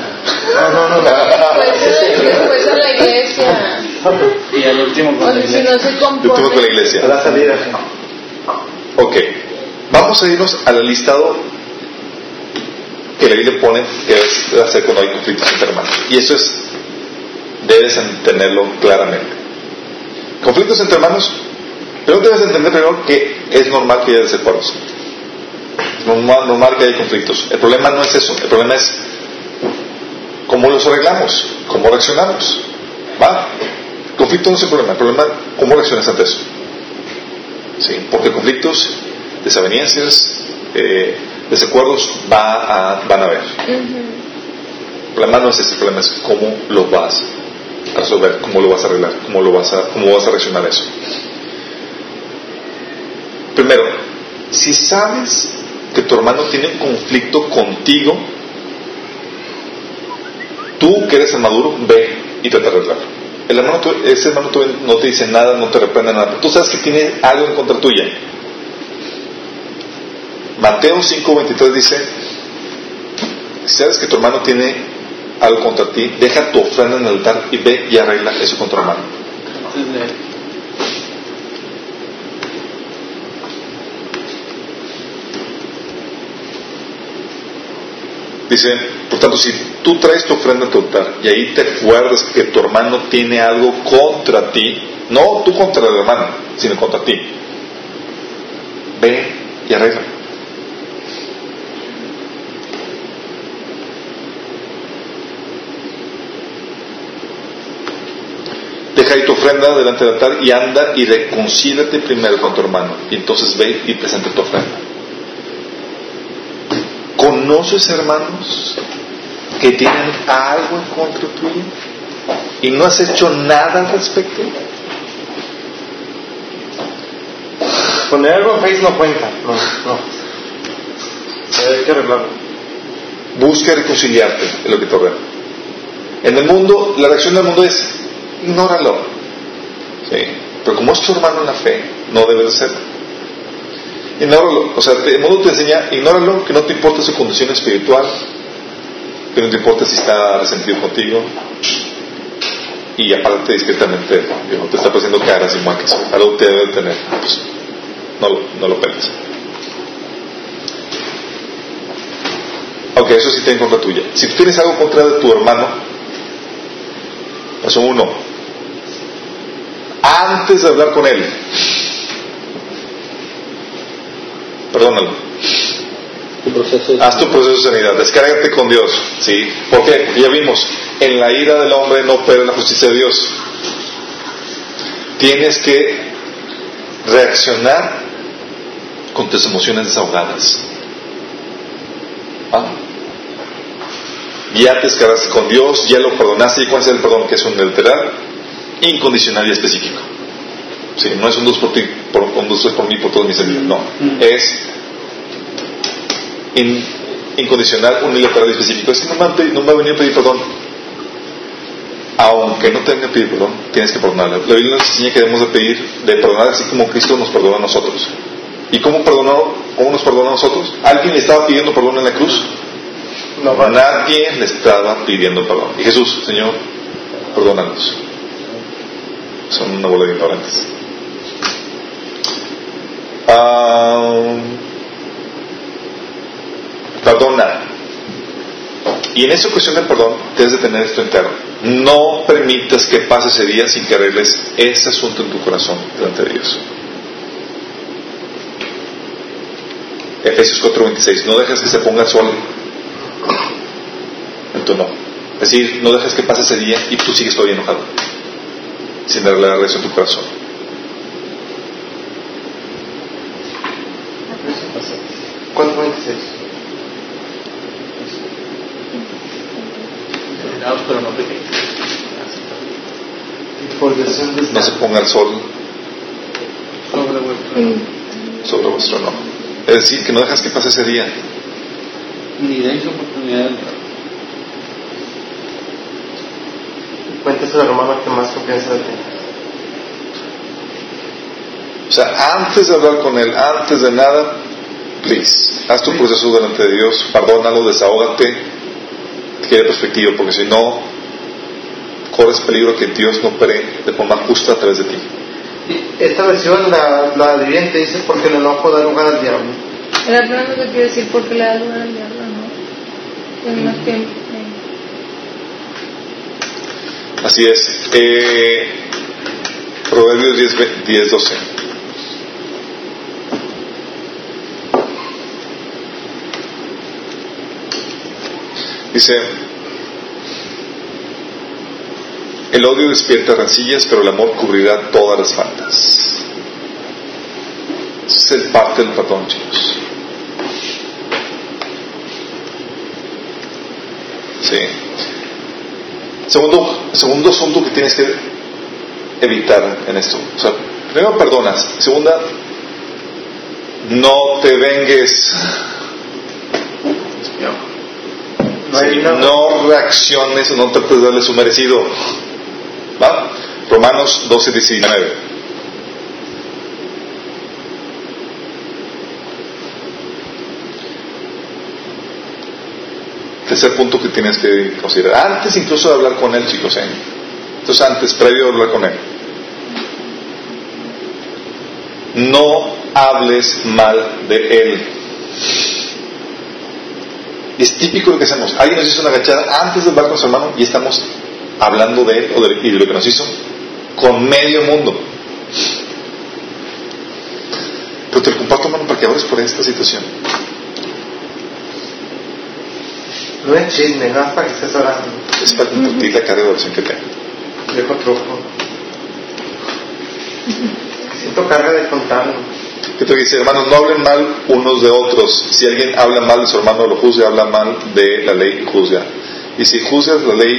No, no, no. Después, después a la iglesia. Y al último con la sea, si iglesia. no se tengo con la compone. iglesia. A la salida. Ok. Vamos a irnos al listado que la Biblia pone que debes hacer cuando hay conflictos entre hermanos. Y eso es, debes entenderlo claramente. Conflictos entre hermanos, pero debes entender primero que es normal que haya desacuerdos. Es normal, normal que haya conflictos. El problema no es eso, el problema es cómo los arreglamos, cómo reaccionamos. ¿Va? Conflicto no es el problema, el problema es cómo reaccionas ante eso. ¿sí? porque conflictos, desavenencias, eh, desacuerdos va a, van a haber. Ujú. El problema no es ese, el problema es cómo lo vas resolver, cómo lo vas a arreglar, cómo, lo vas a, cómo vas a reaccionar a eso. Primero, si sabes que tu hermano tiene un conflicto contigo, tú que eres el maduro, ve y trata de arreglarlo. El hermano, ese hermano no te dice nada, no te reprende nada, tú sabes que tiene algo en contra tuya. Mateo 5:23 dice, si sabes que tu hermano tiene algo contra ti, deja tu ofrenda en el altar y ve y arregla eso con tu hermano. Dice, por tanto, si tú traes tu ofrenda a tu altar y ahí te acuerdas que tu hermano tiene algo contra ti, no tú contra el hermano, sino contra ti, ve y arregla. Deja ahí tu ofrenda delante del altar y anda y reconcílate primero con tu hermano. Y entonces ve y presenta tu ofrenda. ¿Conoces hermanos que tienen algo en contra tuyo y no has hecho nada al respecto? Poner algo en Face no cuenta. No, no. Hay que arreglarlo. Busca reconciliarte en lo que te ordena. En el mundo, la reacción del mundo es ignóralo. ¿Sí? Pero como es tu hermano en la fe, no debes de hacerlo. Ignóralo. O sea, el mundo te enseña, ignóralo, que no te importa su condición espiritual, que no te importa si está resentido contigo. Y aparte discretamente, digo, te está haciendo caras y muecas. Algo te debe tener. Pues, no, lo- no lo peles. Ok, eso sí tiene contra tuya. Si tú tienes algo contra de tu hermano, paso uno, antes de hablar con él, perdónalo. Haz tu proceso de sanidad, descárgate con Dios. ¿sí? ¿Por qué? Porque ya vimos, en la ira del hombre no opera la justicia de Dios. Tienes que reaccionar con tus emociones desahogadas. ¿Ah? Ya te descargaste con Dios, ya lo perdonaste. ¿Y cuál es el perdón? Que es un literal, incondicional y específico. Sí, no es un dos por ti, por, un dos por mí, por todos mis amigos. No, es in- incondicional, unilateral y específico. Es que no me, han no me ha venido a pedir perdón. aunque no tenga que pedir perdón, tienes que perdonarle. La Biblia nos enseña que debemos de pedir, de perdonar así como Cristo nos perdona a nosotros. ¿Y cómo, perdonó, cómo nos perdona a nosotros? ¿Alguien le estaba pidiendo perdón en la cruz? No. Nadie le estaba pidiendo perdón. Y Jesús, Señor, perdónanos. Son una bola de ignorantes. Perdona. Y en esa cuestión del perdón, debes de tener esto interno. No permitas que pase ese día sin que arregles ese asunto en tu corazón delante de Dios. Efesios 4:26. No dejes que se ponga el sol en tu no. Es decir, no dejes que pase ese día y tú sigues todavía enojado. Sin arreglar eso en tu corazón. ¿Cuánto 26? Generados, pero no se ponga el sol Sobre vuestro. sobre vuestro no. Es decir, que no dejas que pase ese día. Ni deis oportunidad de. Cuéntese al hermano que más confianza le tenga. O sea, antes de hablar con él, antes de nada, please, haz tu proceso delante de Dios, perdónalo, desahógate, quiere perspectiva, porque si no, corres peligro que Dios no opere de forma justa a través de ti. Esta versión, la, la viviente, dice porque el enojo da lugar al diablo. Era plano que quiero decir porque le da lugar al diablo, ¿no? Tiene más tiempo. Así es. Eh, Proverbios 10, ve- 10, 12. Dice, el odio despierta rencillas, pero el amor cubrirá todas las faltas. Es el parte del perdón, chicos. Sí. Segundo, segundo asunto que tienes que evitar en esto. O sea, primero perdonas. Segunda, no te vengues. No Sí, reacciones o no trates de darle su merecido. ¿Va? Romanos 12, 19. Tercer punto que tienes que considerar. Antes incluso de hablar con él, chicos. ¿eh? Entonces antes, previo a hablar con él. No hables mal de él. Es típico lo que hacemos. Alguien nos hizo una gachada antes de hablar con su hermano y estamos hablando de él y de lo que nos hizo con medio mundo. Pero te lo comparto, hermano, para que hables por esta situación. No es chisme, no es para que estés orando. Es para compartir la carga de oración que tengo. Viejo truco. Siento carga de contarlo. Que te dice, hermanos, no hablen mal unos de otros. Si alguien habla mal de su hermano, lo juzga, habla mal de la ley y juzga. Y si juzgas la ley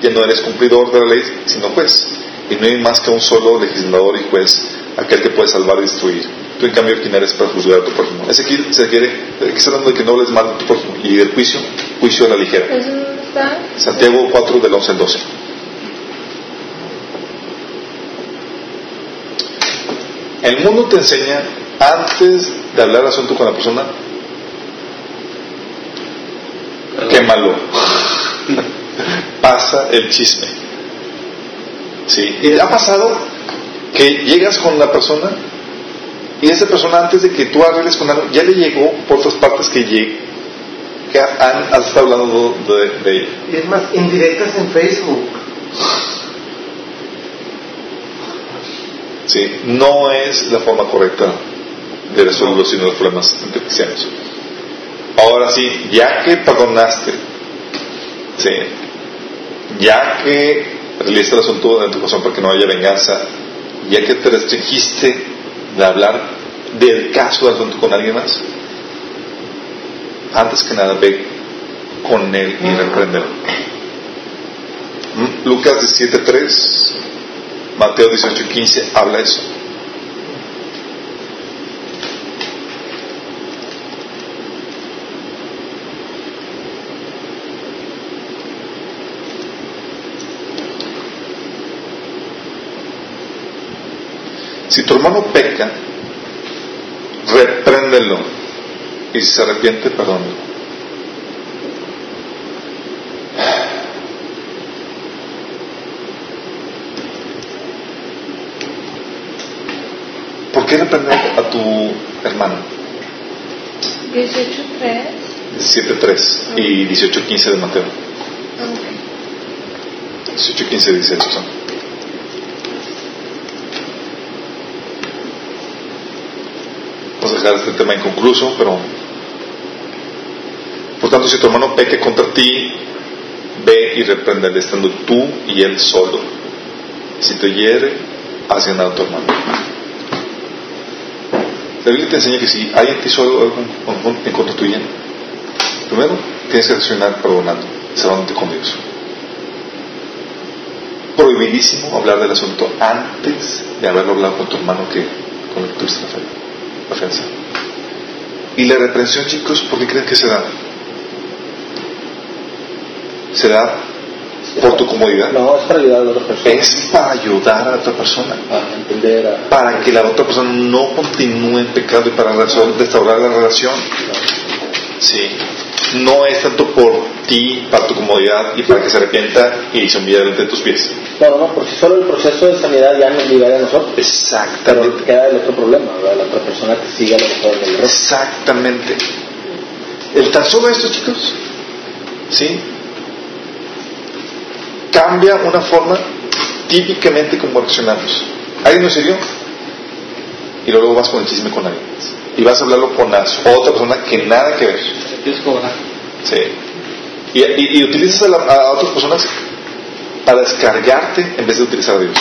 y ya no eres cumplidor de la ley, sino juez. Y no hay más que un solo legislador y juez, aquel que puede salvar y destruir. Tú, en cambio, quién eres para juzgar a tu prójimo. Ese aquí se requiere, aquí está hablando de que no hables mal de tu prójimo. Y del juicio, juicio a la ligera. Santiago 4, del 11 al 12. El mundo te enseña, antes de hablar asunto con la persona, quémalo. Pasa el chisme. Sí. ¿Y ha pasado que llegas con la persona y esa persona antes de que tú arregles con algo, ya le llegó por otras partes que llegue, que han, has estado hablando de, de ella? Y es más, indirectas en Facebook. Sí, no es la forma correcta de resolver los los problemas entre cristianos. Ahora sí, ya que perdonaste, sí, ya que realizaste el asunto en tu corazón para que no haya venganza, ya que te restringiste de hablar del caso del asunto con alguien más, antes que nada ve con él y repréndelo. Lucas 17.3 Mateo 18:15 habla eso. Si tu hermano peca, repréndelo. Y si se arrepiente, perdónalo. ¿Por qué reprender a tu hermano? 18.3. 17.3 y 18.15 de Mateo. Ok. 18.15 dice eso. son. Vamos a dejar este tema inconcluso, pero por tanto, si tu hermano peque contra ti, ve y repréndele estando tú y él solo. Si te hiere, haz ganar a tu hermano. La Biblia te enseña que si hay en ti solo algo en contra tuya, primero tienes que reaccionar perdonando, cerrándote con Dios. Prohibidísimo hablar del asunto antes de haberlo hablado con tu hermano que con el que tuviste la fe- ofensa. Y la reprensión, chicos, ¿por qué creen que se da? Se da por tu comodidad. No, es para ayudar a la otra persona. Es para ayudar a la otra persona A entender, a... para que la otra persona no continúe en pecado y para restaurar la relación. Sí. No es tanto por ti, para tu comodidad y para que se arrepienta y se humille delante de tus pies. No, no, no, por sí solo el proceso de sanidad ya nos libera a nosotros. Pero Exactamente. queda el otro problema, ¿verdad? la otra persona que sigue a lo mejor en el error. Exactamente. El tan solo esto, chicos, ¿sí? Cambia una forma típicamente como reaccionamos. Alguien nos hirió y luego vas con el chisme con alguien. Y vas a hablarlo con otra persona que nada que ver. Quieres cobrar. Sí. Y, y- y utilizas a, la- a otras personas para descargarte en vez de utilizar a Dios.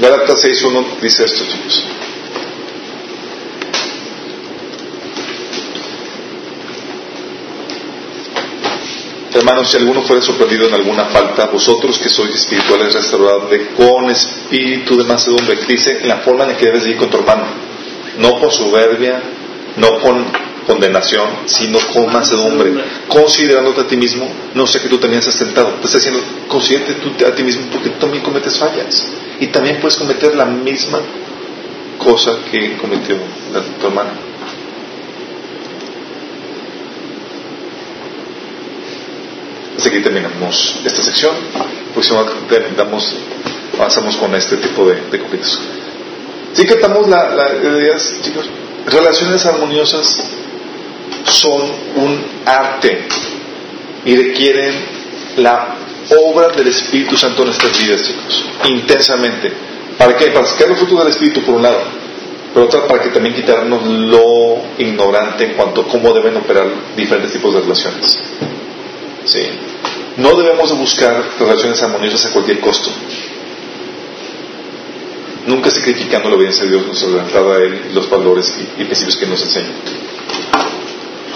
Gálatas 6.1 dice esto, chicos. Hermanos, si alguno fuera sorprendido en alguna falta, vosotros que sois espirituales, restauradle con espíritu de mansedumbre. Dice en la forma en la que debes de ir con tu hermano. No con soberbia, no con condenación, sino con mansedumbre. Considerándote a ti mismo, no sé que tú también has tentado. Te está diciendo, considérate tú a ti mismo porque tú también cometes fallas. Y también puedes cometer la misma cosa que cometió tu hermano. Así que terminamos esta sección. Pues damos, avanzamos con este tipo de, de conflictos. Sí captamos la, la ideas, chicos. Relaciones armoniosas son un arte y requieren la obra del Espíritu Santo en nuestras vidas, chicos, intensamente. ¿Para qué? Para sacar los frutos del Espíritu, por un lado, pero otra para que también quitarnos lo ignorante en cuanto a cómo deben operar diferentes tipos de relaciones. Sí. No debemos de buscar relaciones armoniosas a cualquier costo. Nunca sacrificando la obediencia a Dios, nos adelantado a Él los valores y, principios que nos enseña.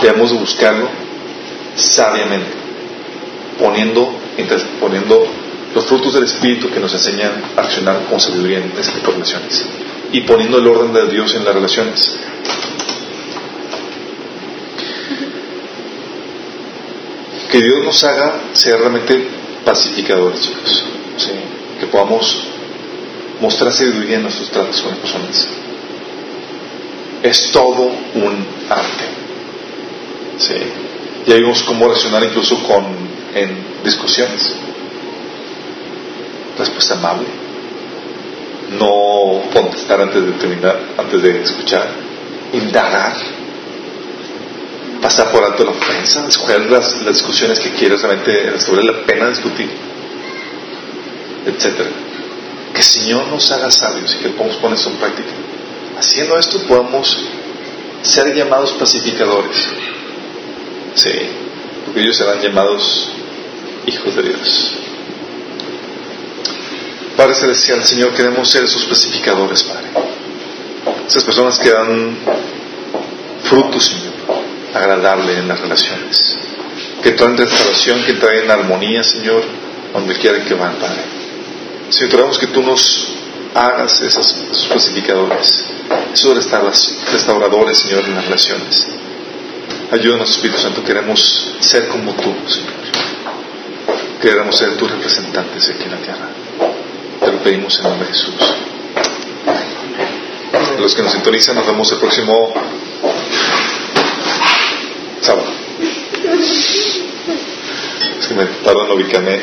Debemos de buscarlo sabiamente, poniendo, poniendo los frutos del Espíritu que nos enseñan a accionar con sabiduría en de relaciones y poniendo el orden de Dios en las relaciones. Que Dios nos haga ser realmente pacificadores, chicos. Que podamos mostrar sabiduría en nuestros tratos con las personas. Es todo un arte. ¿sí? Ya vimos cómo reaccionar incluso con, en discusiones. Respuesta amable. No contestar antes de terminar, antes de escuchar. Indagar. Pasar por alto la ofensa. Escoger las, las discusiones que quieres realmente sobre la pena discutir. Etcétera. Que el Señor nos haga sabios y que podamos poner eso en práctica. Haciendo esto podamos ser llamados pacificadores. Sí, porque ellos serán llamados hijos de Dios. Padre Celestial, Señor, queremos ser esos pacificadores, Padre. Esas personas que dan frutos, agradable en las relaciones. Que traen restauración, que traen armonía, Señor, donde quiera que van, Padre. Señor, te que tú nos hagas esos, esos pacificadores, esos restauradores, Señor, en las relaciones. Ayúdanos, Espíritu Santo, queremos ser como tú, Señor. queremos ser tus representantes aquí en la tierra. Te lo pedimos en nombre de Jesús. Los que nos sintonizan, nos vemos el próximo sábado. Es que me tardan ubicarme.